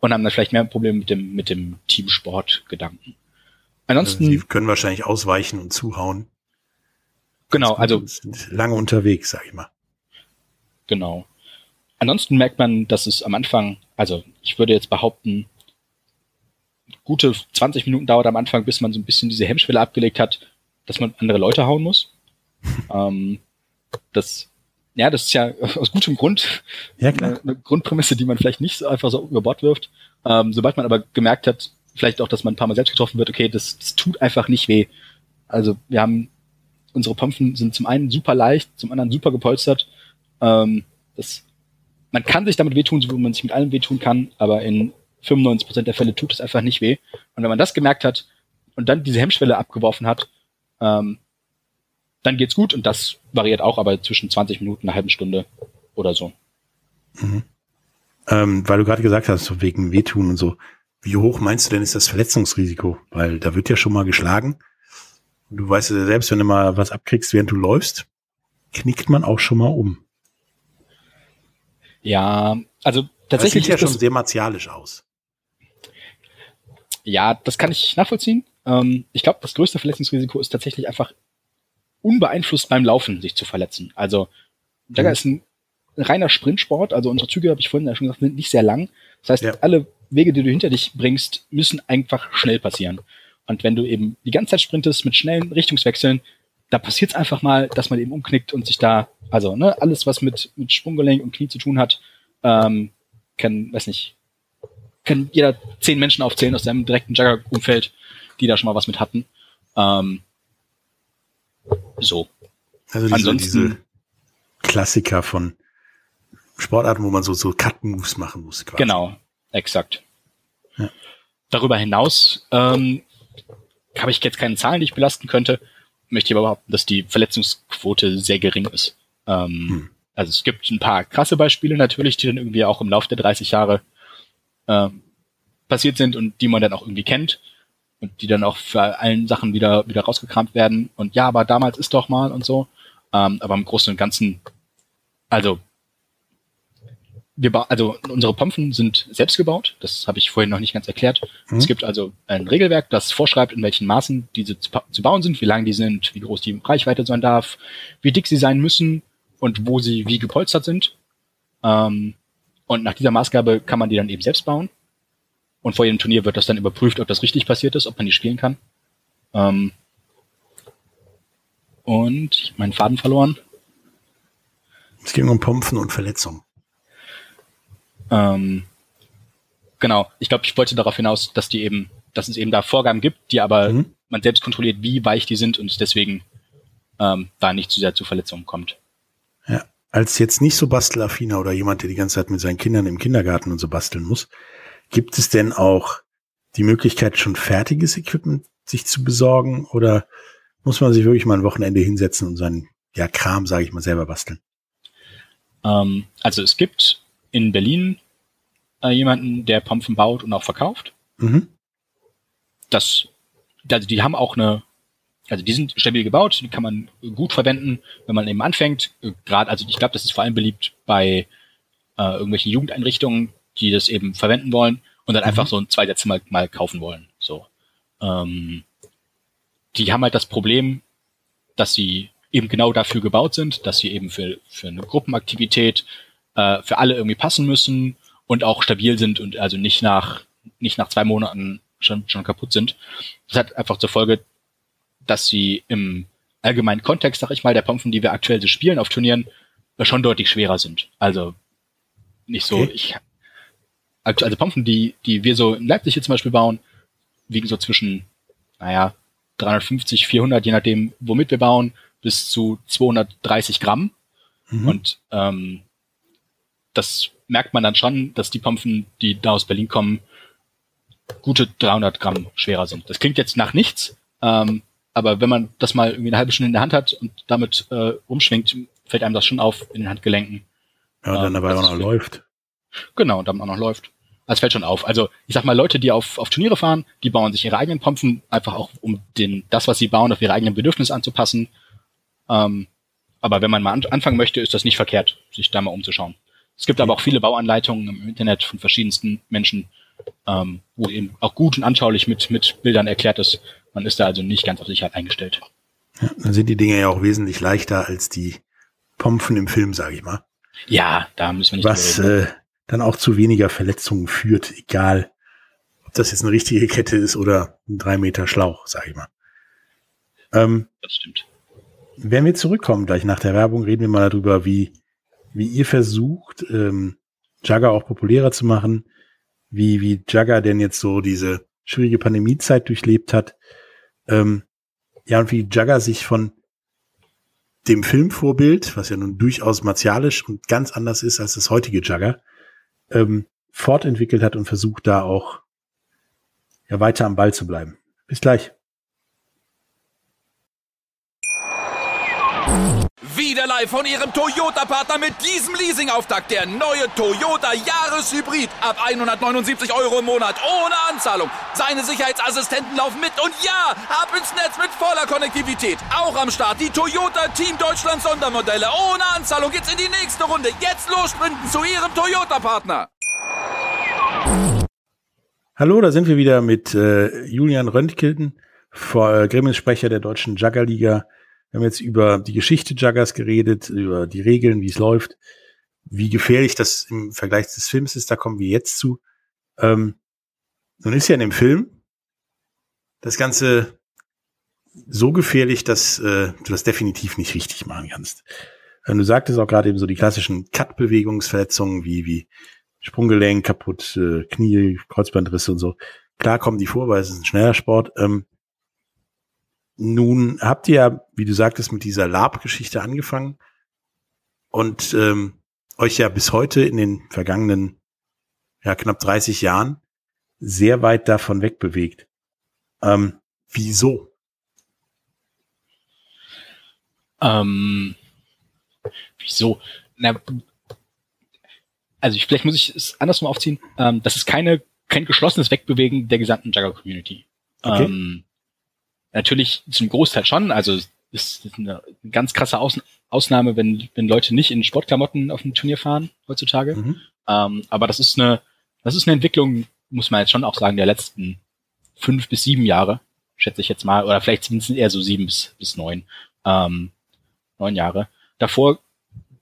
und haben dann vielleicht mehr Probleme mit dem, mit dem Teamsport-Gedanken. Ansonsten. Also sie können wahrscheinlich ausweichen und zuhauen. Genau, also. Lange unterwegs, sag ich mal. Genau. Ansonsten merkt man, dass es am Anfang, also ich würde jetzt behaupten, gute 20 Minuten dauert am Anfang, bis man so ein bisschen diese Hemmschwelle abgelegt hat, dass man andere Leute hauen muss. ähm, das, ja, das ist ja aus gutem Grund ja, klar. Eine, eine Grundprämisse, die man vielleicht nicht so einfach so über Bord wirft. Ähm, sobald man aber gemerkt hat, vielleicht auch, dass man ein paar Mal selbst getroffen wird, okay, das, das tut einfach nicht weh. Also wir haben, unsere Pompen sind zum einen super leicht, zum anderen super gepolstert. Ähm, das man kann sich damit wehtun, so wie man sich mit allem wehtun kann, aber in 95% der Fälle tut es einfach nicht weh. Und wenn man das gemerkt hat und dann diese Hemmschwelle abgeworfen hat, ähm, dann geht's gut und das variiert auch aber zwischen 20 Minuten, einer halben Stunde oder so. Mhm. Ähm, weil du gerade gesagt hast, wegen Wehtun und so, wie hoch meinst du denn ist das Verletzungsrisiko? Weil da wird ja schon mal geschlagen. Du weißt ja selbst, wenn du mal was abkriegst, während du läufst, knickt man auch schon mal um. Ja, also tatsächlich. Das sieht ja schon sehr martialisch aus. Ja, das kann ich nachvollziehen. Ähm, ich glaube, das größte Verletzungsrisiko ist tatsächlich einfach unbeeinflusst beim Laufen sich zu verletzen. Also Jagger mhm. ist ein reiner Sprintsport, also unsere Züge, habe ich vorhin ja schon gesagt, sind nicht sehr lang. Das heißt, ja. alle Wege, die du hinter dich bringst, müssen einfach schnell passieren. Und wenn du eben die ganze Zeit sprintest mit schnellen Richtungswechseln, da passiert es einfach mal, dass man eben umknickt und sich da, also ne, alles, was mit, mit Sprunggelenk und Knie zu tun hat, ähm, kann, weiß nicht, kann jeder zehn Menschen aufzählen aus seinem direkten Jugger-Umfeld, die da schon mal was mit hatten. Ähm, so. Also diese, Ansonsten, diese Klassiker von Sportarten, wo man so, so Cut-Moves machen muss. Quasi. Genau, exakt. Ja. Darüber hinaus ähm, habe ich jetzt keine Zahlen, die ich belasten könnte möchte aber behaupten, dass die Verletzungsquote sehr gering ist. Ähm, hm. Also es gibt ein paar krasse Beispiele natürlich, die dann irgendwie auch im Laufe der 30 Jahre äh, passiert sind und die man dann auch irgendwie kennt und die dann auch für allen Sachen wieder wieder rausgekramt werden und ja, aber damals ist doch mal und so. Ähm, aber im Großen und Ganzen, also wir also unsere Pompen sind selbst gebaut. Das habe ich vorhin noch nicht ganz erklärt. Mhm. Es gibt also ein Regelwerk, das vorschreibt, in welchen Maßen diese zu, zu, bauen sind, wie lang die sind, wie groß die Reichweite sein darf, wie dick sie sein müssen und wo sie wie gepolstert sind. Ähm, und nach dieser Maßgabe kann man die dann eben selbst bauen. Und vor jedem Turnier wird das dann überprüft, ob das richtig passiert ist, ob man die spielen kann. Ähm, und ich meinen Faden verloren. Es ging um Pompen und Verletzungen. Ähm, genau, ich glaube, ich wollte darauf hinaus, dass die eben, dass es eben da Vorgaben gibt, die aber mhm. man selbst kontrolliert, wie weich die sind und deswegen ähm, da nicht zu sehr zu Verletzungen kommt. Ja, als jetzt nicht so bastelaffiner oder jemand, der die ganze Zeit mit seinen Kindern im Kindergarten und so basteln muss, gibt es denn auch die Möglichkeit, schon fertiges Equipment sich zu besorgen oder muss man sich wirklich mal ein Wochenende hinsetzen und seinen ja, Kram, sage ich mal, selber basteln? Ähm, also es gibt in Berlin äh, jemanden, der Pompen baut und auch verkauft. Mhm. Das, also die haben auch eine, also die sind stabil gebaut, die kann man gut verwenden, wenn man eben anfängt. Gerade, also ich glaube, das ist vor allem beliebt bei äh, irgendwelchen Jugendeinrichtungen, die das eben verwenden wollen und dann mhm. einfach so ein zwei Sätze mal, mal kaufen wollen. So. Ähm, die haben halt das Problem, dass sie eben genau dafür gebaut sind, dass sie eben für, für eine Gruppenaktivität äh, für alle irgendwie passen müssen und auch stabil sind und also nicht nach, nicht nach zwei Monaten schon, schon kaputt sind. Das hat einfach zur Folge, dass sie im allgemeinen Kontext, sag ich mal, der Pompen, die wir aktuell so spielen auf Turnieren, schon deutlich schwerer sind. Also nicht so, okay. ich also Pompen, die, die wir so in Leipzig hier zum Beispiel bauen, wiegen so zwischen, naja, 350, 400, je nachdem, womit wir bauen, bis zu 230 Gramm. Mhm. Und ähm, das merkt man dann schon, dass die Pompen, die da aus Berlin kommen, gute 300 Gramm schwerer sind. Das klingt jetzt nach nichts, ähm, aber wenn man das mal irgendwie eine halbe Stunde in der Hand hat und damit äh, rumschwingt, fällt einem das schon auf in den Handgelenken. Ja, und dann dabei auch noch läuft. Genau, und dann auch noch läuft. Das fällt schon auf. Also ich sag mal, Leute, die auf, auf Turniere fahren, die bauen sich ihre eigenen Pompen, einfach auch um den, das, was sie bauen, auf ihre eigenen Bedürfnisse anzupassen. Ähm, aber wenn man mal an, anfangen möchte, ist das nicht verkehrt, sich da mal umzuschauen. Es gibt aber auch viele Bauanleitungen im Internet von verschiedensten Menschen, ähm, wo eben auch gut und anschaulich mit, mit Bildern erklärt ist. Man ist da also nicht ganz auf Sicherheit eingestellt. Ja, dann sind die Dinge ja auch wesentlich leichter als die Pompen im Film, sage ich mal. Ja, da müssen wir nicht Was äh, dann auch zu weniger Verletzungen führt, egal ob das jetzt eine richtige Kette ist oder ein drei Meter Schlauch, sage ich mal. Ähm, das stimmt. Wenn wir zurückkommen, gleich nach der Werbung, reden wir mal darüber, wie, wie ihr versucht, ähm, Jagger auch populärer zu machen, wie, wie Jagger denn jetzt so diese schwierige Pandemiezeit durchlebt hat. Ähm, ja, und wie Jagger sich von dem Filmvorbild, was ja nun durchaus martialisch und ganz anders ist als das heutige Jagger, ähm, fortentwickelt hat und versucht da auch ja, weiter am Ball zu bleiben. Bis gleich. Wieder live von Ihrem Toyota-Partner mit diesem Leasing-Auftakt. Der neue Toyota Jahreshybrid. Ab 179 Euro im Monat. Ohne Anzahlung. Seine Sicherheitsassistenten laufen mit. Und ja, ab ins Netz mit voller Konnektivität. Auch am Start die Toyota Team Deutschland Sondermodelle. Ohne Anzahlung geht's in die nächste Runde. Jetzt los sprinten zu Ihrem Toyota-Partner. Hallo, da sind wir wieder mit äh, Julian Röntgen, äh, Gremiensprecher der deutschen Juggerliga. Wir haben jetzt über die Geschichte Juggers geredet, über die Regeln, wie es läuft, wie gefährlich das im Vergleich des Films ist. Da kommen wir jetzt zu. Ähm, nun ist ja in dem Film das Ganze so gefährlich, dass äh, du das definitiv nicht richtig machen kannst. Ähm, du sagtest auch gerade eben so die klassischen Cut-Bewegungsverletzungen wie, wie Sprunggelenk kaputt, äh, Knie, Kreuzbandrisse und so. Klar kommen die vor, weil es ist ein schneller Sport. Ähm, nun habt ihr ja, wie du sagtest, mit dieser Lab-Geschichte angefangen und ähm, euch ja bis heute in den vergangenen ja, knapp 30 Jahren sehr weit davon wegbewegt. Ähm, wieso? Ähm, wieso? Na, also ich, vielleicht muss ich es andersrum aufziehen. Ähm, das ist keine kein geschlossenes Wegbewegen der gesamten Jugger-Community. Okay. Ähm, Natürlich zum Großteil schon. Also ist eine ganz krasse Aus Ausnahme, wenn, wenn Leute nicht in Sportklamotten auf ein Turnier fahren heutzutage. Mhm. Ähm, aber das ist eine, das ist eine Entwicklung, muss man jetzt schon auch sagen, der letzten fünf bis sieben Jahre, schätze ich jetzt mal, oder vielleicht sind es eher so sieben bis, bis neun, ähm, neun Jahre. Davor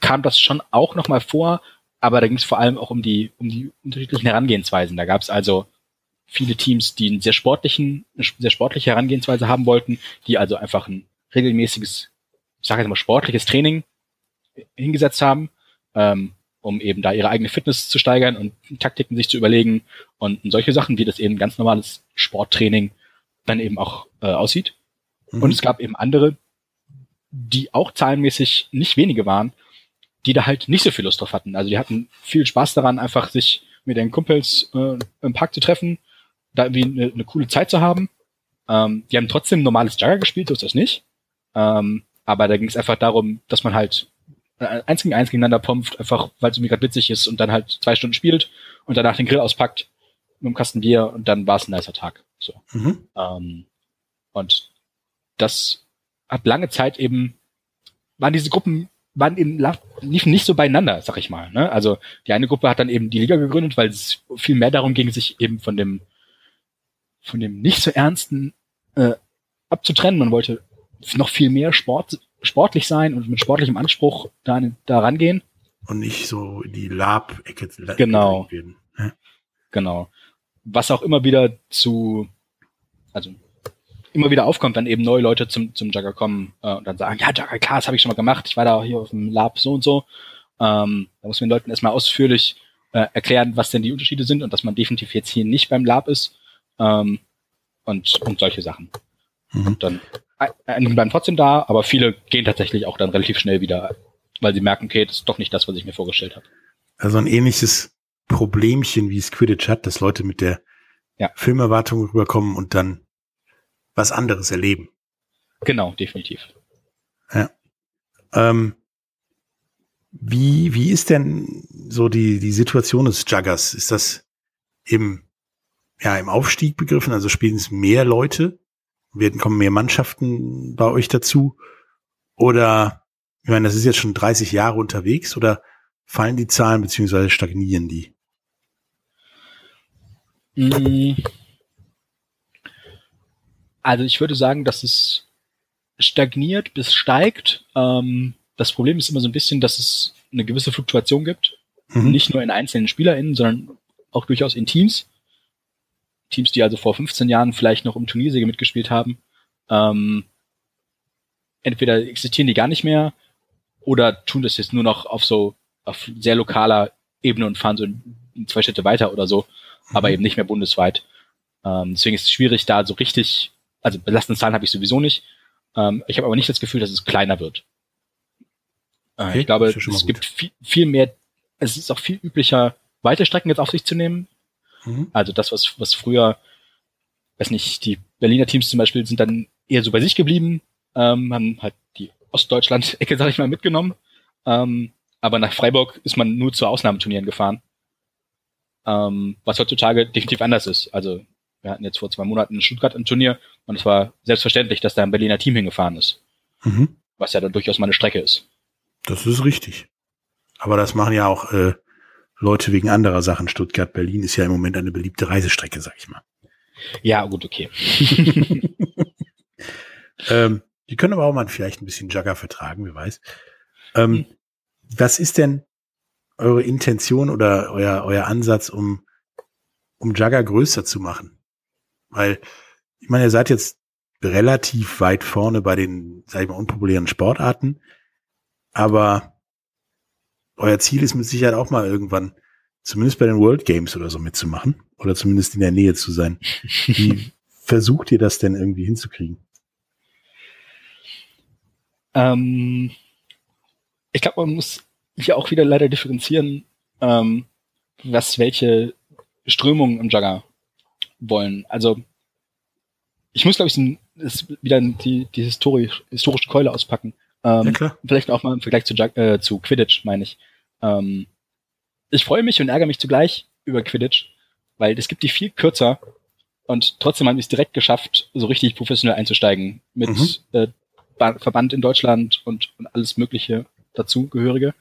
kam das schon auch nochmal vor, aber da ging es vor allem auch um die, um die unterschiedlichen Herangehensweisen. Da gab es also viele Teams, die einen sehr sportlichen, eine sehr sportliche Herangehensweise haben wollten, die also einfach ein regelmäßiges, ich sage jetzt mal sportliches Training hingesetzt haben, ähm, um eben da ihre eigene Fitness zu steigern und Taktiken sich zu überlegen und, solche Sachen, wie das eben ganz normales Sporttraining dann eben auch äh, aussieht. Mhm. Und es gab eben andere, die auch zahlenmäßig nicht wenige waren, die da halt nicht so viel Lust drauf hatten. Also die hatten viel Spaß daran, einfach sich mit den Kumpels äh, im Park zu treffen, da irgendwie eine, eine coole Zeit zu haben. Ähm, die haben trotzdem normales Jugger gespielt, so ist das nicht. Ähm, aber da ging es einfach darum, dass man halt eins gegen eins gegeneinander pumpft, einfach weil es irgendwie gerade witzig ist und dann halt zwei Stunden spielt und danach den Grill auspackt mit einem Kasten Bier und dann war es ein nicer Tag. So. Mhm. Ähm, und das hat lange Zeit eben, waren diese Gruppen, waren eben, liefen nicht so beieinander, sag ich mal. Ne? Also die eine Gruppe hat dann eben die Liga gegründet, weil es viel mehr darum ging, sich eben von dem von dem nicht so ernsten äh, abzutrennen. Man wollte noch viel mehr Sport, sportlich sein und mit sportlichem Anspruch da, da rangehen. Und nicht so in die Lab-Ecke genau. werden. Ja? Genau. Was auch immer wieder zu, also immer wieder aufkommt, wenn eben neue Leute zum, zum Jugger kommen äh, und dann sagen, ja, Jugger, klar, das habe ich schon mal gemacht, ich war da hier auf dem Lab so und so. Ähm, da muss man den Leuten erstmal ausführlich äh, erklären, was denn die Unterschiede sind und dass man definitiv jetzt hier nicht beim Lab ist, ähm, und, und solche Sachen. Mhm. Und dann einige bleiben trotzdem da, aber viele gehen tatsächlich auch dann relativ schnell wieder, weil sie merken, okay, das ist doch nicht das, was ich mir vorgestellt habe. Also ein ähnliches Problemchen, wie es Quidditch hat, dass Leute mit der ja. Filmerwartung rüberkommen und dann was anderes erleben. Genau, definitiv. Ja. Ähm, Wie, wie ist denn so die, die Situation des Juggers? Ist das im, ja, im Aufstieg begriffen? Also spielen es mehr Leute? Werden, kommen mehr Mannschaften bei euch dazu? Oder, ich meine, das ist jetzt schon 30 Jahre unterwegs oder fallen die Zahlen beziehungsweise stagnieren die? Mm. Also ich würde sagen, dass es stagniert bis steigt. Ähm, das Problem ist immer so ein bisschen, dass es eine gewisse Fluktuation gibt. Mhm. Nicht nur in einzelnen SpielerInnen, sondern auch durchaus in Teams. Teams, die also vor 15 Jahren vielleicht noch um Turniersiege mitgespielt haben. Ähm, entweder existieren die gar nicht mehr oder tun das jetzt nur noch auf so auf sehr lokaler Ebene und fahren so zwei Schritte weiter oder so, mhm. aber eben nicht mehr bundesweit. Ähm, deswegen ist es schwierig, da so richtig, also belastende Zahlen habe ich sowieso nicht. Ähm, ich habe aber nicht das Gefühl, dass es kleiner wird. Äh, okay, ich glaube, es gibt viel, viel mehr, es ist auch viel üblicher, weite Strecken jetzt auf sich zu nehmen. Mhm. Also das, was, was früher, weiß nicht, die Berliner Teams zum Beispiel sind dann eher so bei sich geblieben, ähm, haben halt die Ostdeutschland-Ecke, sag ich mal, mitgenommen. Ähm, aber nach Freiburg ist man nur zu Ausnahmeturnieren gefahren. Ähm, was heutzutage definitiv anders ist. Also wir hatten jetzt vor zwei Monaten in Stuttgart ein Turnier und es war selbstverständlich, dass da ein Berliner Team hingefahren ist. Mhm. Was ja dann durchaus mal eine Strecke ist. Das ist richtig. Aber das machen ja auch äh, Leute wegen anderer Sachen. Stuttgart, Berlin ist ja im Moment eine beliebte Reisestrecke, sag ich mal. Ja, gut, okay. ähm, die können aber auch mal vielleicht ein bisschen Jugger vertragen, wer weiß. Ähm, mhm. Was ist denn eure Intention oder euer, euer Ansatz, um, um Jugger größer zu machen? Weil, ich meine, ihr seid jetzt relativ weit vorne bei den, sag ich mal, unpopulären Sportarten, aber euer Ziel ist mit Sicherheit auch mal irgendwann, zumindest bei den World Games oder so mitzumachen oder zumindest in der Nähe zu sein. Wie versucht ihr das denn irgendwie hinzukriegen? Ähm, ich glaube, man muss hier auch wieder leider differenzieren, ähm, was welche Strömungen im Jugger wollen. Also ich muss, glaube ich, ein, wieder die, die historisch, historische Keule auspacken. Ähm, ja. Vielleicht auch mal im Vergleich zu, äh, zu Quidditch, meine ich. Ähm, ich freue mich und ärgere mich zugleich über Quidditch, weil es gibt die viel kürzer und trotzdem haben wir es direkt geschafft, so richtig professionell einzusteigen mit mhm. äh, Verband in Deutschland und, und alles Mögliche dazugehörige.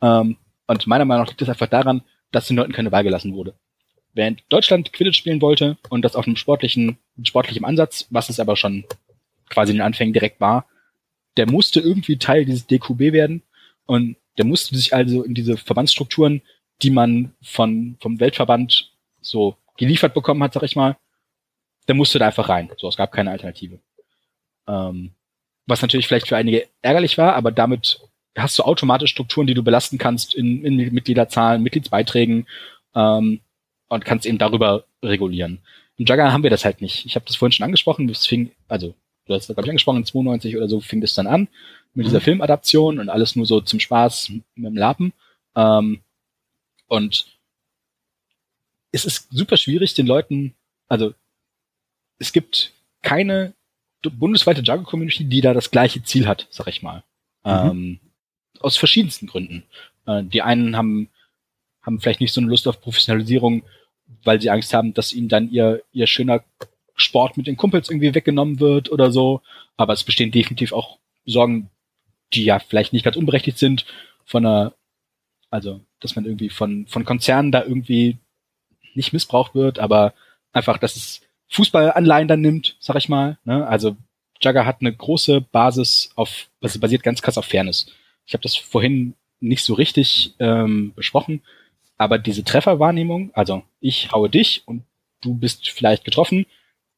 Ähm, und meiner Meinung nach liegt es einfach daran, dass den Leuten keine Wahl gelassen wurde. In Deutschland Quidditch spielen wollte und das auf einem sportlichen, sportlichem Ansatz, was es aber schon quasi in den Anfängen direkt war, der musste irgendwie Teil dieses DQB werden und der musste sich also in diese Verbandsstrukturen, die man von, vom Weltverband so geliefert bekommen hat, sag ich mal, der musste da einfach rein. So, es gab keine Alternative. Ähm, was natürlich vielleicht für einige ärgerlich war, aber damit hast du automatisch Strukturen, die du belasten kannst in, in Mitgliederzahlen, Mitgliedsbeiträgen ähm, und kannst eben darüber regulieren. Im Jugger haben wir das halt nicht. Ich habe das vorhin schon angesprochen, es fing, also du hast das, glaube ich, angesprochen, in 92 oder so fing das dann an mit dieser mhm. Filmadaption und alles nur so zum Spaß mit dem Lappen. Ähm, und es ist super schwierig, den Leuten, also es gibt keine bundesweite Jugger-Community, die da das gleiche Ziel hat, sag ich mal. Mhm. Ähm, aus verschiedensten Gründen. Äh, die einen haben, haben vielleicht nicht so eine Lust auf Professionalisierung, weil sie Angst haben, dass ihnen dann ihr, ihr schöner Sport mit den Kumpels irgendwie weggenommen wird oder so. Aber es bestehen definitiv auch Sorgen, die ja vielleicht nicht ganz unberechtigt sind, von einer, also, dass man irgendwie von, von Konzernen da irgendwie nicht missbraucht wird, aber einfach, dass es Fußballanleihen dann nimmt, sag ich mal. Ne? Also Jugger hat eine große Basis auf, also basiert ganz krass auf Fairness. Ich habe das vorhin nicht so richtig ähm, besprochen, aber diese Trefferwahrnehmung, also ich haue dich und du bist vielleicht getroffen,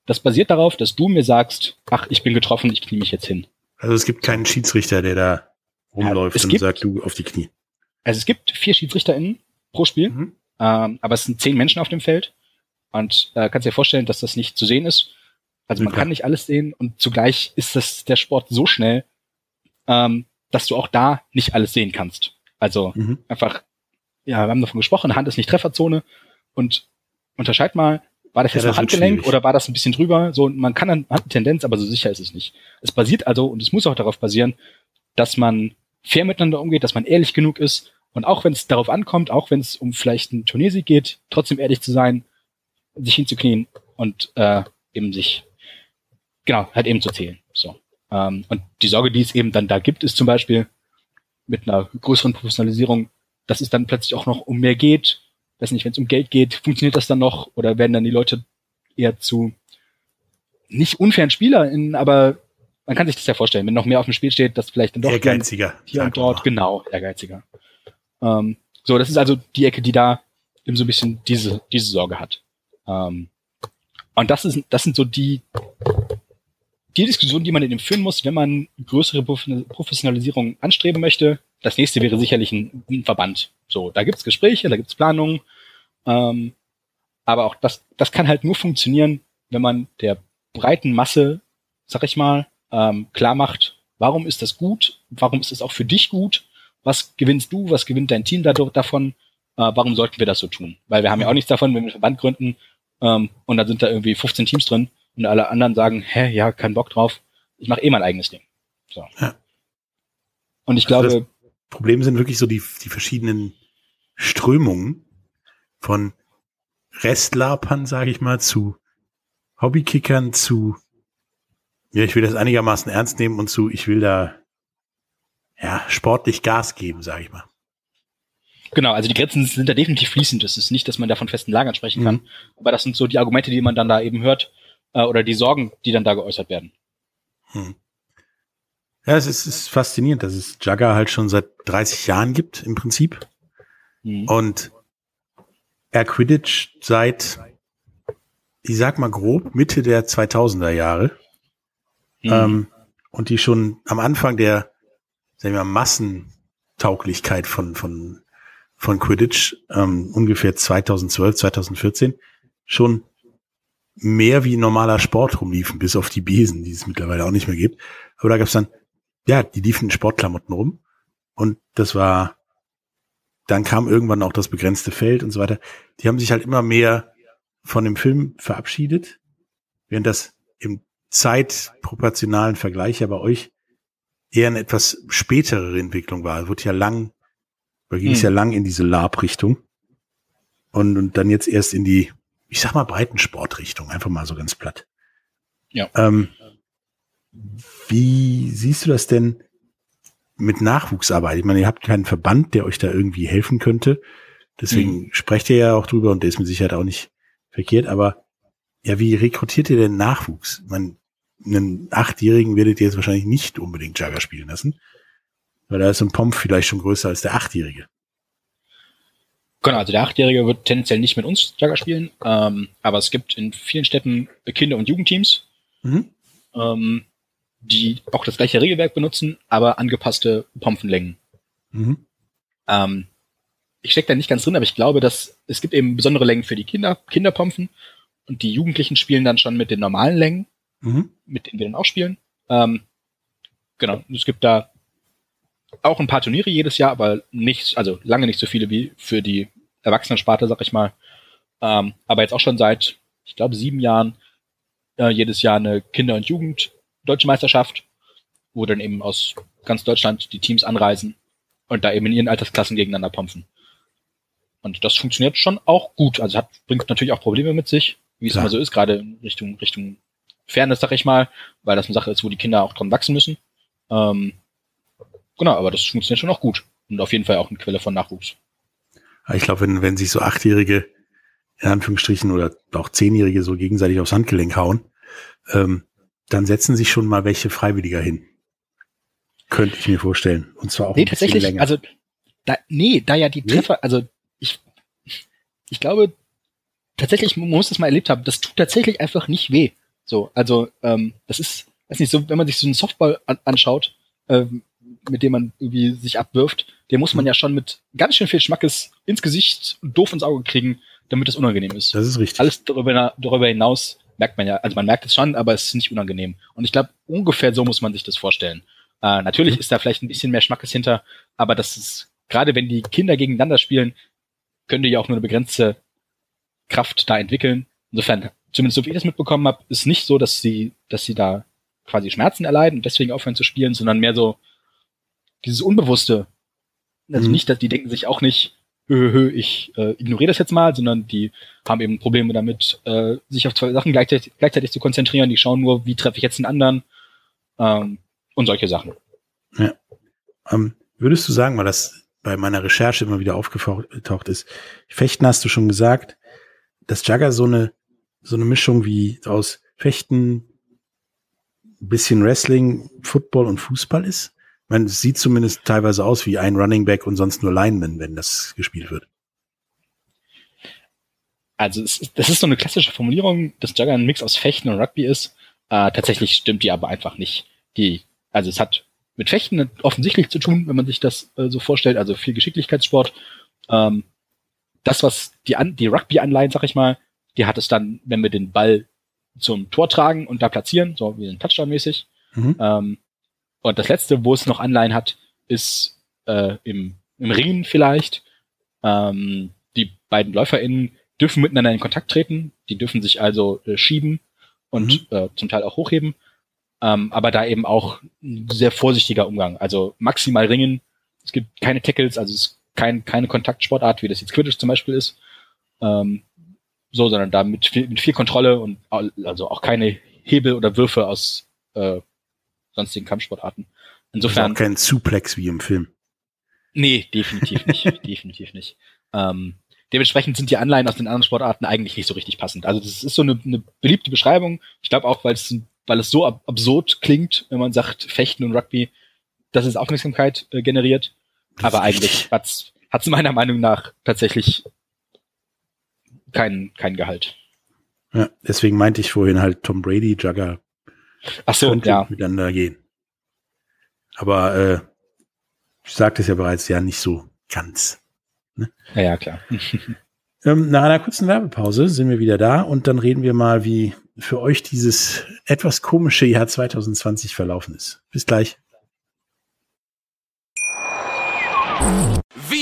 das basiert darauf, dass du mir sagst, ach, ich bin getroffen, ich knie mich jetzt hin. Also es gibt keinen Schiedsrichter, der da rumläuft ja, und gibt, sagt, du auf die Knie. Also es gibt vier SchiedsrichterInnen pro Spiel, mhm. ähm, aber es sind zehn Menschen auf dem Feld und äh, kannst dir vorstellen, dass das nicht zu sehen ist. Also man ja. kann nicht alles sehen und zugleich ist das der Sport so schnell, ähm, dass du auch da nicht alles sehen kannst. Also mhm. einfach, ja, wir haben davon gesprochen, Hand ist nicht Trefferzone und unterscheid mal, war das jetzt ja, noch Handgelenk oder war das ein bisschen drüber? So, man kann dann, hat eine Tendenz, aber so sicher ist es nicht. Es basiert also, und es muss auch darauf basieren, dass man fair miteinander umgeht, dass man ehrlich genug ist und auch wenn es darauf ankommt, auch wenn es um vielleicht einen Turniersieg geht, trotzdem ehrlich zu sein, sich hinzuknien und äh, eben sich, genau, halt eben zu zählen. So. Ähm, und die Sorge, die es eben dann da gibt, ist zum Beispiel mit einer größeren Professionalisierung, dass es dann plötzlich auch noch um mehr geht. Weiß nicht, wenn es um Geld geht, funktioniert das dann noch oder werden dann die Leute eher zu nicht unfairen SpielerInnen, aber man kann sich das ja vorstellen, wenn noch mehr auf dem Spiel steht, dass vielleicht dann doch ehrgeiziger hier und dort, genau, ehrgeiziger. Ähm, so, das ist also die Ecke, die da eben so ein bisschen diese, diese Sorge hat. Ähm, und das ist, das sind so die, die Diskussion, die man in dem führen muss, wenn man größere Professionalisierung anstreben möchte. Das nächste wäre sicherlich ein, ein Verband. So, da gibt's Gespräche, da gibt's Planungen. Ähm, aber auch das, das kann halt nur funktionieren, wenn man der breiten Masse, sag ich mal, ähm, klar macht, warum ist das gut, warum ist es auch für dich gut, was gewinnst du, was gewinnt dein Team dadurch, davon, äh, warum sollten wir das so tun? Weil wir haben ja auch nichts davon, wenn wir einen Verband gründen ähm, und dann sind da irgendwie 15 Teams drin und alle anderen sagen, hä, ja, kein Bock drauf, ich mache eh mein eigenes Ding. So. Ja. Und ich also glaube. Das Problem sind wirklich so die, die verschiedenen Strömungen von Restlapern, sage ich mal, zu Hobbykickern, zu ja, ich will das einigermaßen ernst nehmen und zu, ich will da ja sportlich Gas geben, sage ich mal. Genau, also die Grenzen sind da definitiv fließend. Es ist nicht, dass man da von festen Lagern sprechen kann, mhm. aber das sind so die Argumente, die man dann da eben hört äh, oder die Sorgen, die dann da geäußert werden. Hm. Ja, es ist, ist faszinierend, dass es Jugger halt schon seit 30 Jahren gibt im Prinzip mhm. und Air Quidditch seit, ich sag mal grob, Mitte der 2000er Jahre. Mhm. Ähm, und die schon am Anfang der sagen wir mal, Massentauglichkeit von, von, von Quidditch, ähm, ungefähr 2012, 2014, schon mehr wie normaler Sport rumliefen, bis auf die Besen, die es mittlerweile auch nicht mehr gibt. Aber da gab's dann, ja, die liefen in Sportklamotten rum. Und das war, dann kam irgendwann auch das begrenzte Feld und so weiter. Die haben sich halt immer mehr von dem Film verabschiedet, während das im zeitproportionalen Vergleich ja bei euch eher eine etwas spätere Entwicklung war. Es wurde ja lang, da ging es hm. ja lang in diese Lab-Richtung. Und, und dann jetzt erst in die, ich sag mal, Breitensportrichtung, einfach mal so ganz platt. Ja. Ähm, wie siehst du das denn mit Nachwuchsarbeit? Ich meine, ihr habt keinen Verband, der euch da irgendwie helfen könnte. Deswegen hm. sprecht ihr ja auch drüber und der ist mit Sicherheit auch nicht verkehrt. Aber ja, wie rekrutiert ihr denn Nachwuchs? Man, einen Achtjährigen werdet ihr jetzt wahrscheinlich nicht unbedingt Jagger spielen lassen. Weil da ist ein Pomp vielleicht schon größer als der Achtjährige. Genau, also der Achtjährige wird tendenziell nicht mit uns Jagger spielen, ähm, aber es gibt in vielen Städten Kinder- und Jugendteams, mhm. ähm, die auch das gleiche Regelwerk benutzen, aber angepasste Pompenlängen. Mhm. Ähm, ich stecke da nicht ganz drin, aber ich glaube, dass es gibt eben besondere Längen für die Kinder, Kinderpompen und die Jugendlichen spielen dann schon mit den normalen Längen mhm. mit denen wir dann auch spielen. Ähm, genau, es gibt da auch ein paar Turniere jedes Jahr, aber nicht, also lange nicht so viele wie für die Erwachsenensparte, sag ich mal. Ähm, aber jetzt auch schon seit, ich glaube, sieben Jahren äh, jedes Jahr eine Kinder- und Jugend-Deutsche Meisterschaft, wo dann eben aus ganz Deutschland die Teams anreisen und da eben in ihren Altersklassen gegeneinander pumpfen. Und das funktioniert schon auch gut. Also hat, bringt natürlich auch Probleme mit sich, wie es immer so ist, gerade in Richtung, Richtung Fairness, sag ich mal, weil das eine Sache ist, wo die Kinder auch dran wachsen müssen. Ähm, genau, aber das funktioniert schon auch gut und auf jeden Fall auch eine Quelle von Nachwuchs. Ich glaube, wenn, wenn sich so Achtjährige, in Anführungsstrichen, oder auch Zehnjährige so gegenseitig aufs Handgelenk hauen, ähm, dann setzen sich schon mal welche Freiwilliger hin. Könnte ich mir vorstellen. Und zwar auch nee, tatsächlich, länger. Also, da, nee, da ja die Treffer, nee? also ich, ich glaube, tatsächlich, man muss das mal erlebt haben, das tut tatsächlich einfach nicht weh. So, also ähm, das ist, weiß nicht, so, wenn man sich so einen Softball an, anschaut, ähm, mit dem man irgendwie sich abwirft, den muss man mhm. ja schon mit ganz schön viel Schmackes ins Gesicht und doof ins Auge kriegen, damit es unangenehm ist. Das ist richtig. Alles darüber, darüber hinaus merkt man ja, also man merkt es schon, aber es ist nicht unangenehm. Und ich glaube, ungefähr so muss man sich das vorstellen. Äh, natürlich mhm. ist da vielleicht ein bisschen mehr Schmackes hinter, aber das ist, gerade wenn die Kinder gegeneinander spielen, können die ja auch nur eine begrenzte Kraft da entwickeln. Insofern zumindest so wie ich das mitbekommen habe, ist nicht so, dass sie, dass sie da quasi Schmerzen erleiden und deswegen aufhören zu spielen, sondern mehr so, dieses Unbewusste. Also Mhm. nicht, dass die denken sich auch nicht, hö, hö, ich äh, ignoriere das jetzt mal, sondern die haben eben Probleme damit, äh, sich auf zwei Sachen gleichzeitig, gleichzeitig zu konzentrieren. Die schauen nur, wie treffe ich jetzt einen anderen ähm, und solche Sachen. Ähm, würdest du sagen, weil das bei meiner Recherche immer wieder aufgetaucht ist, Fechten hast du schon gesagt, dass Jagger so eine, so eine Mischung wie aus Fechten, bisschen Wrestling, Football und Fußball ist? Meine, es sieht zumindest teilweise aus wie ein Running Back und sonst nur Lineman, wenn das gespielt wird. Also es ist, das ist so eine klassische Formulierung, dass Jugger ein Mix aus Fechten und Rugby ist. Äh, tatsächlich stimmt die aber einfach nicht. Die, also es hat mit Fechten offensichtlich zu tun, wenn man sich das äh, so vorstellt, also viel Geschicklichkeitssport. Ähm, das, was die, An die Rugby-Anleihen, sag ich mal, die hat es dann, wenn wir den Ball zum Tor tragen und da platzieren, so wie ein Touchdown-mäßig. Mhm. Ähm, und das letzte, wo es noch Anleihen hat, ist äh, im, im Ringen vielleicht. Ähm, die beiden LäuferInnen dürfen miteinander in Kontakt treten, die dürfen sich also äh, schieben und äh, zum Teil auch hochheben. Ähm, aber da eben auch ein sehr vorsichtiger Umgang. Also maximal ringen. Es gibt keine Tackles, also es ist kein, keine Kontaktsportart, wie das jetzt Quidditch zum Beispiel ist. Ähm, so, sondern da mit viel, mit viel Kontrolle und also auch keine Hebel oder Würfe aus äh, sonstigen Kampfsportarten. Insofern, kein Suplex wie im Film. nee, definitiv nicht, definitiv nicht. Ähm, dementsprechend sind die Anleihen aus den anderen Sportarten eigentlich nicht so richtig passend. Also das ist so eine, eine beliebte Beschreibung. Ich glaube auch, weil es, weil es so ab absurd klingt, wenn man sagt Fechten und Rugby, dass es Aufmerksamkeit äh, generiert. Aber eigentlich hat's hat's meiner Meinung nach tatsächlich keinen kein Gehalt. Ja, deswegen meinte ich vorhin halt Tom Brady, Jagger Ach so, könnte ja. miteinander gehen. Aber äh, ich sagte es ja bereits, ja nicht so ganz. Ja, ja, klar. Ähm, nach einer kurzen Werbepause sind wir wieder da und dann reden wir mal, wie für euch dieses etwas komische Jahr 2020 verlaufen ist. Bis gleich.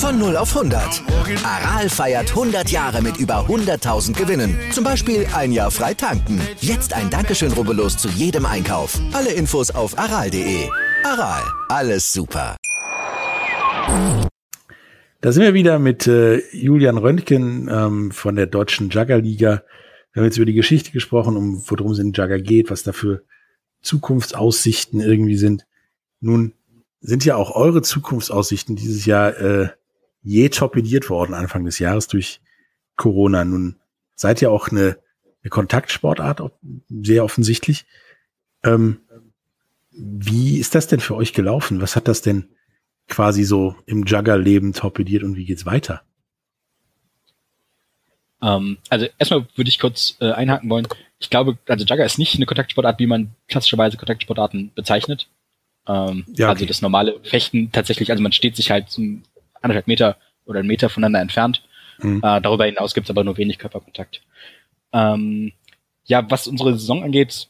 Von 0 auf 100. Aral feiert 100 Jahre mit über 100.000 Gewinnen. Zum Beispiel ein Jahr frei tanken. Jetzt ein Dankeschön, rubbellos zu jedem Einkauf. Alle Infos auf aral.de. Aral, alles super. Da sind wir wieder mit äh, Julian Röntgen ähm, von der Deutschen Juggerliga. Wir haben jetzt über die Geschichte gesprochen, um worum es in Jugger geht, was da für Zukunftsaussichten irgendwie sind. Nun sind ja auch eure Zukunftsaussichten dieses Jahr äh, je torpediert worden Anfang des Jahres durch Corona. Nun seid ihr auch eine, eine Kontaktsportart, sehr offensichtlich. Ähm, wie ist das denn für euch gelaufen? Was hat das denn quasi so im Jugger-Leben torpediert und wie geht's weiter? Ähm, also erstmal würde ich kurz äh, einhaken wollen. Ich glaube, also Jugger ist nicht eine Kontaktsportart, wie man klassischerweise Kontaktsportarten bezeichnet. Ähm, Ja, okay. Also das normale Fechten tatsächlich, also man steht sich halt so anderthalb Meter oder einen Meter voneinander entfernt. Mhm. Äh, darüber hinaus gibt es aber nur wenig Körperkontakt. Ähm, ja, was unsere Saison angeht,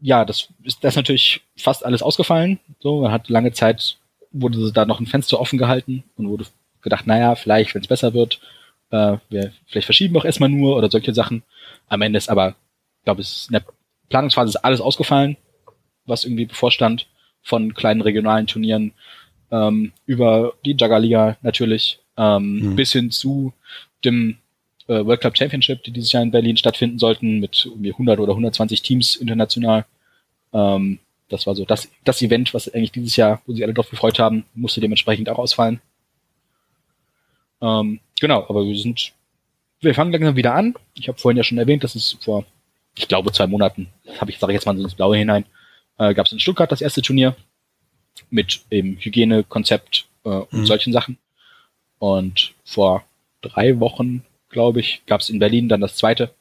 ja, das ist, das ist natürlich fast alles ausgefallen. So, man hat lange Zeit, wurde da noch ein Fenster offen gehalten und wurde gedacht, naja, vielleicht, wenn es besser wird, äh, wir vielleicht verschieben wir auch erstmal nur oder solche Sachen. Am Ende ist aber, ich glaube, es ist in der Planungsphase ist alles ausgefallen, was irgendwie bevorstand, von kleinen regionalen Turnieren ähm, über die Juggerliga natürlich, ähm, Mhm. bis hin zu dem äh, World Club Championship, die dieses Jahr in Berlin stattfinden sollten, mit irgendwie 100 oder 120 Teams international. Ähm, das war so das, das Event, was eigentlich dieses Jahr, wo sich alle drauf gefreut haben, musste dementsprechend auch ausfallen. Ähm, genau, aber wir sind, wir fangen langsam wieder an. Ich habe vorhin ja schon erwähnt, dass es vor, ich glaube, zwei Monaten, das habe ich, sage ich jetzt mal so ins Blaue hinein, äh, gab es in Stuttgart das erste Turnier mit eben Hygienekonzept äh, und Mhm. solchen Sachen. Und vor drei Wochen, glaube ich, gab es in Berlin dann das zweite.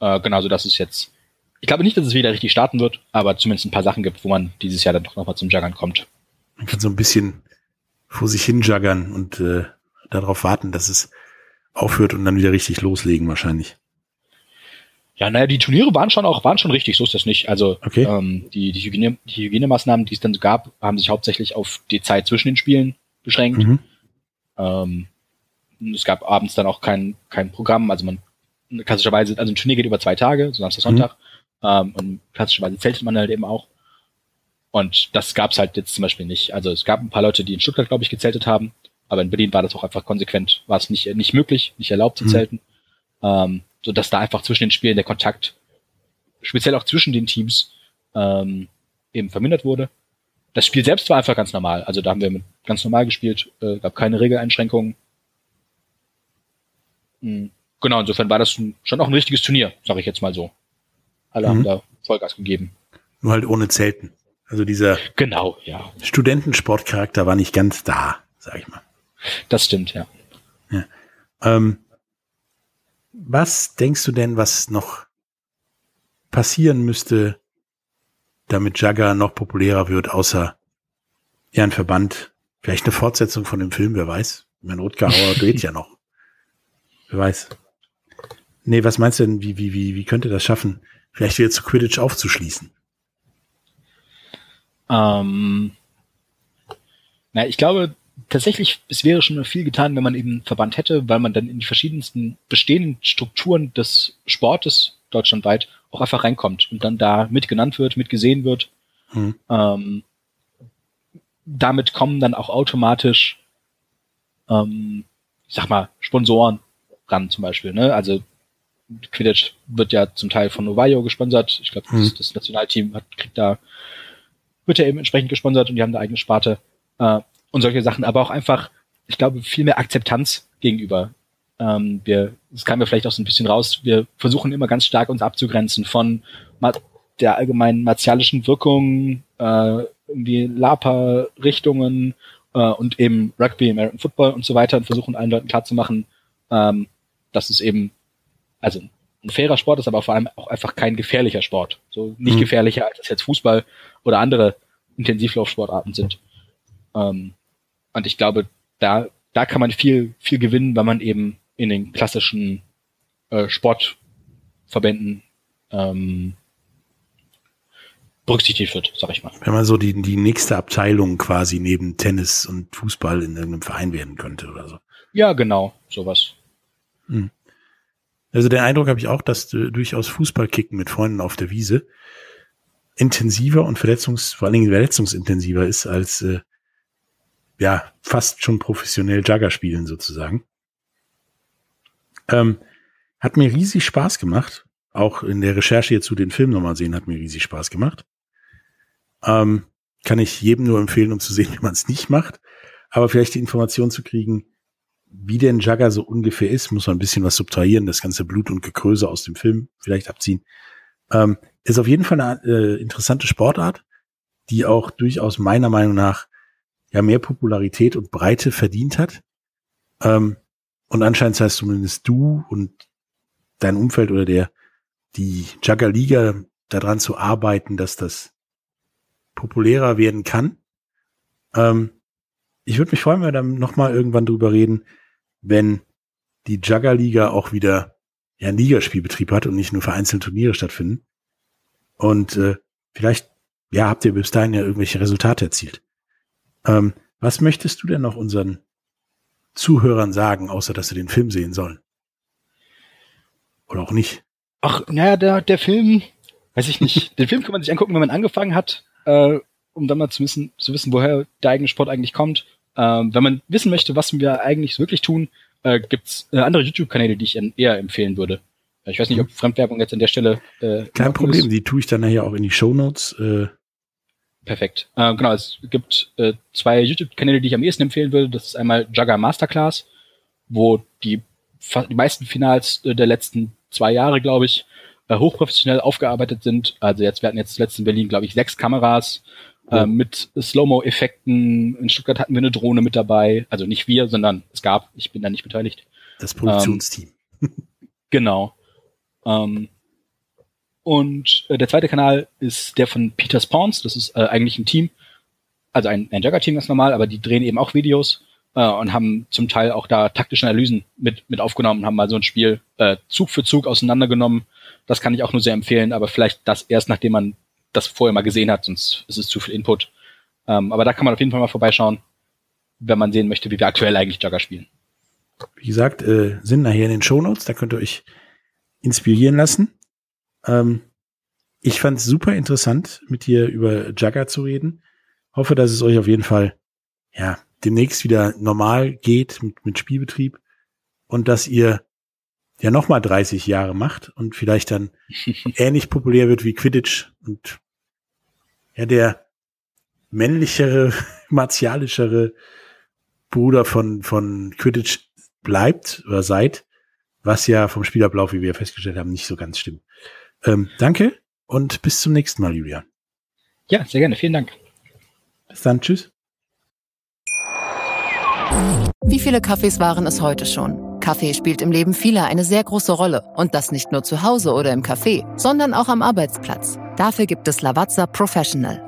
Äh, genau, so dass es jetzt, ich glaube nicht, dass es wieder richtig starten wird, aber zumindest ein paar Sachen gibt, wo man dieses Jahr dann doch nochmal zum Juggern kommt. Man kann so ein bisschen vor sich hinjaggern und äh, darauf warten, dass es aufhört und dann wieder richtig loslegen wahrscheinlich. Ja, naja, die Turniere waren schon auch, waren schon richtig, so ist das nicht. Also Okay. ähm, die, die, Hygiene, die Hygienemaßnahmen, die es dann gab, haben sich hauptsächlich auf die Zeit zwischen den Spielen beschränkt. Mhm. Ähm, es gab abends dann auch kein, kein Programm, also man klassischerweise, also ein Turnier geht über zwei Tage, so Samstag, Sonntag, ähm, und klassischerweise zeltet man halt eben auch. Und das gab's halt jetzt zum Beispiel nicht. Also es gab ein paar Leute, die in Stuttgart, glaube ich, gezeltet haben, aber in Berlin war das auch einfach konsequent, war es nicht, nicht möglich, nicht erlaubt zu Mhm. zelten. Ähm, so dass da einfach zwischen den Spielen der Kontakt, speziell auch zwischen den Teams, ähm, eben vermindert wurde. Das Spiel selbst war einfach ganz normal. Also da haben wir ganz normal gespielt, äh, gab keine Regeleinschränkungen. Mhm. Genau, insofern war das schon auch ein richtiges Turnier, sage ich jetzt mal so. Alle Mhm. haben da Vollgas gegeben. Nur halt ohne Zelten. Also dieser Genau, ja. Studentensportcharakter war nicht ganz da, sag ich mal. Das stimmt, ja. Ähm, was denkst du denn, was noch passieren müsste, damit Jagger noch populärer wird, außer ja, ein Verband, vielleicht eine Fortsetzung von dem Film, wer weiß. Mein Rutger Hauer dreht ja noch. Wer weiß. Nee, was meinst du denn, wie, wie, wie, wie könnte das schaffen, vielleicht wieder zu Quidditch aufzuschließen? Ähm, na, ich glaube tatsächlich, es wäre schon viel getan, wenn man eben einen Verband hätte, weil man dann in die verschiedensten bestehenden Strukturen des Sportes deutschlandweit auch einfach reinkommt und dann da mitgenannt wird, mitgesehen wird. Hm. Ähm, damit kommen dann auch automatisch, ähm, ich sag mal, Sponsoren ran zum Beispiel. Ne? Also Quidditch wird ja zum Teil von Novayo gesponsert. Ich glaube, das, Mhm. das Nationalteam hat, kriegt da, wird ja eben entsprechend gesponsert und die haben eine eigene Sparte äh, und solche Sachen, aber auch einfach, ich glaube, viel mehr Akzeptanz gegenüber. Ähm, wir, das kam ja vielleicht auch so ein bisschen raus, wir versuchen immer ganz stark uns abzugrenzen von der allgemeinen martialischen Wirkung, äh, irgendwie Lapa-Richtungen äh, und eben Rugby, American Football und so weiter und versuchen allen Leuten klarzumachen, ähm, dass es eben also ein fairer Sport ist, aber vor allem auch einfach kein gefährlicher Sport. So nicht Mhm. gefährlicher, als es jetzt Fußball oder andere Intensivlaufsportarten sind. Ähm, und ich glaube, da, da kann man viel, viel gewinnen, weil man eben in den klassischen äh, Sportverbänden ähm, berücksichtigt wird, sag ich mal. Wenn man so die, die nächste Abteilung quasi neben Tennis und Fußball in irgendeinem Verein werden könnte oder so. Ja, genau, sowas. Also den Eindruck habe ich auch, dass äh, durchaus Fußballkicken mit Freunden auf der Wiese intensiver und verletzungs, vor allen Dingen verletzungsintensiver ist als äh, ja fast schon professionell Jugger spielen sozusagen. Ähm, hat mir riesig Spaß gemacht. Auch in der Recherche jetzt zu den Film nochmal sehen, hat mir riesig Spaß gemacht. Ähm, kann ich jedem nur empfehlen, um zu sehen, wie man es nicht macht. Aber vielleicht die Information zu kriegen, wie denn Jagger so ungefähr ist, muss man ein bisschen was subtrahieren, das ganze Blut und Gekröse aus dem Film vielleicht abziehen. Ähm, ist auf jeden Fall eine äh, interessante Sportart, die auch durchaus meiner Meinung nach ja mehr Popularität und Breite verdient hat. Ähm, und anscheinend heißt zumindest du und dein Umfeld oder der die Jagger Liga daran zu arbeiten, dass das populärer werden kann. Ähm, ich würde mich freuen, wenn wir dann nochmal irgendwann drüber reden, wenn die Jugger-Liga auch wieder ja, einen Ligaspielbetrieb hat und nicht nur vereinzelte Turniere stattfinden. Und äh, vielleicht, ja, habt ihr bis dahin ja irgendwelche Resultate erzielt. Ähm, was möchtest du denn noch unseren Zuhörern sagen, außer dass sie den Film sehen sollen? Oder auch nicht? Ach, naja, der, der Film, weiß ich nicht. Den Film kann man sich angucken, wenn man angefangen hat, äh, um dann mal zu wissen, zu wissen, woher der eigene Sport eigentlich kommt. Ähm, wenn man wissen möchte, was wir eigentlich wirklich tun, äh, gibt's äh, andere YouTube-Kanäle, die ich eher empfehlen würde. Ich weiß nicht, ob Fremdwerbung jetzt an der Stelle äh, in Kein Problem, ist. die tue ich dann nachher auch in die Shownotes. Äh, Perfekt. Äh, genau, es gibt äh, zwei YouTube-Kanäle, die ich am ehesten empfehlen würde. Das ist einmal Jugger Masterclass, wo die, die meisten Finals äh, der letzten zwei Jahre, glaube ich, äh, hochprofessionell aufgearbeitet sind. Also jetzt, wir hatten jetzt zuletzt in Berlin, glaube ich, sechs Kameras äh, mit Slow-Mo-Effekten. In Stuttgart hatten wir eine Drohne mit dabei. Also nicht wir, sondern es gab. Ich bin da nicht beteiligt. das Produktionsteam. Genau. Ähm, und äh, der zweite Kanal ist der von Peter Spawns. Das ist äh, eigentlich ein Team. also ein, ein Jagger-Team ganz normal, aber die drehen eben auch Videos äh, und haben zum Teil auch da taktische Analysen mit, mit aufgenommen, haben mal so ein Spiel äh, Zug für Zug auseinandergenommen. Das kann ich auch nur sehr empfehlen, aber vielleicht das erst, nachdem man das vorher mal gesehen hat, sonst ist es zu viel Input. Ähm, aber da kann man auf jeden Fall mal vorbeischauen, wenn man sehen möchte, wie wir aktuell eigentlich Jugger spielen. Wie gesagt, äh, sind nachher in den Shownotes, da könnt ihr euch inspirieren lassen. Ähm, ich fand es super interessant, mit dir über Jugger zu reden. Hoffe, dass es euch auf jeden Fall ja demnächst wieder normal geht mit, mit Spielbetrieb und dass ihr ja nochmal 30 Jahre macht und vielleicht dann ähnlich populär wird wie Quidditch und ja der männlichere, martialischere Bruder von, von Quidditch bleibt oder seid, was ja vom Spielablauf, wie wir festgestellt haben, nicht so ganz stimmt. Ähm, danke und bis zum nächsten Mal, Julian. Ja, sehr gerne. Vielen Dank. Bis dann. Tschüss. Wie viele Kaffees waren es heute schon? Kaffee spielt im Leben vieler eine sehr große Rolle. Und das nicht nur zu Hause oder im Café, sondern auch am Arbeitsplatz. Dafür gibt es Lavazza Professional.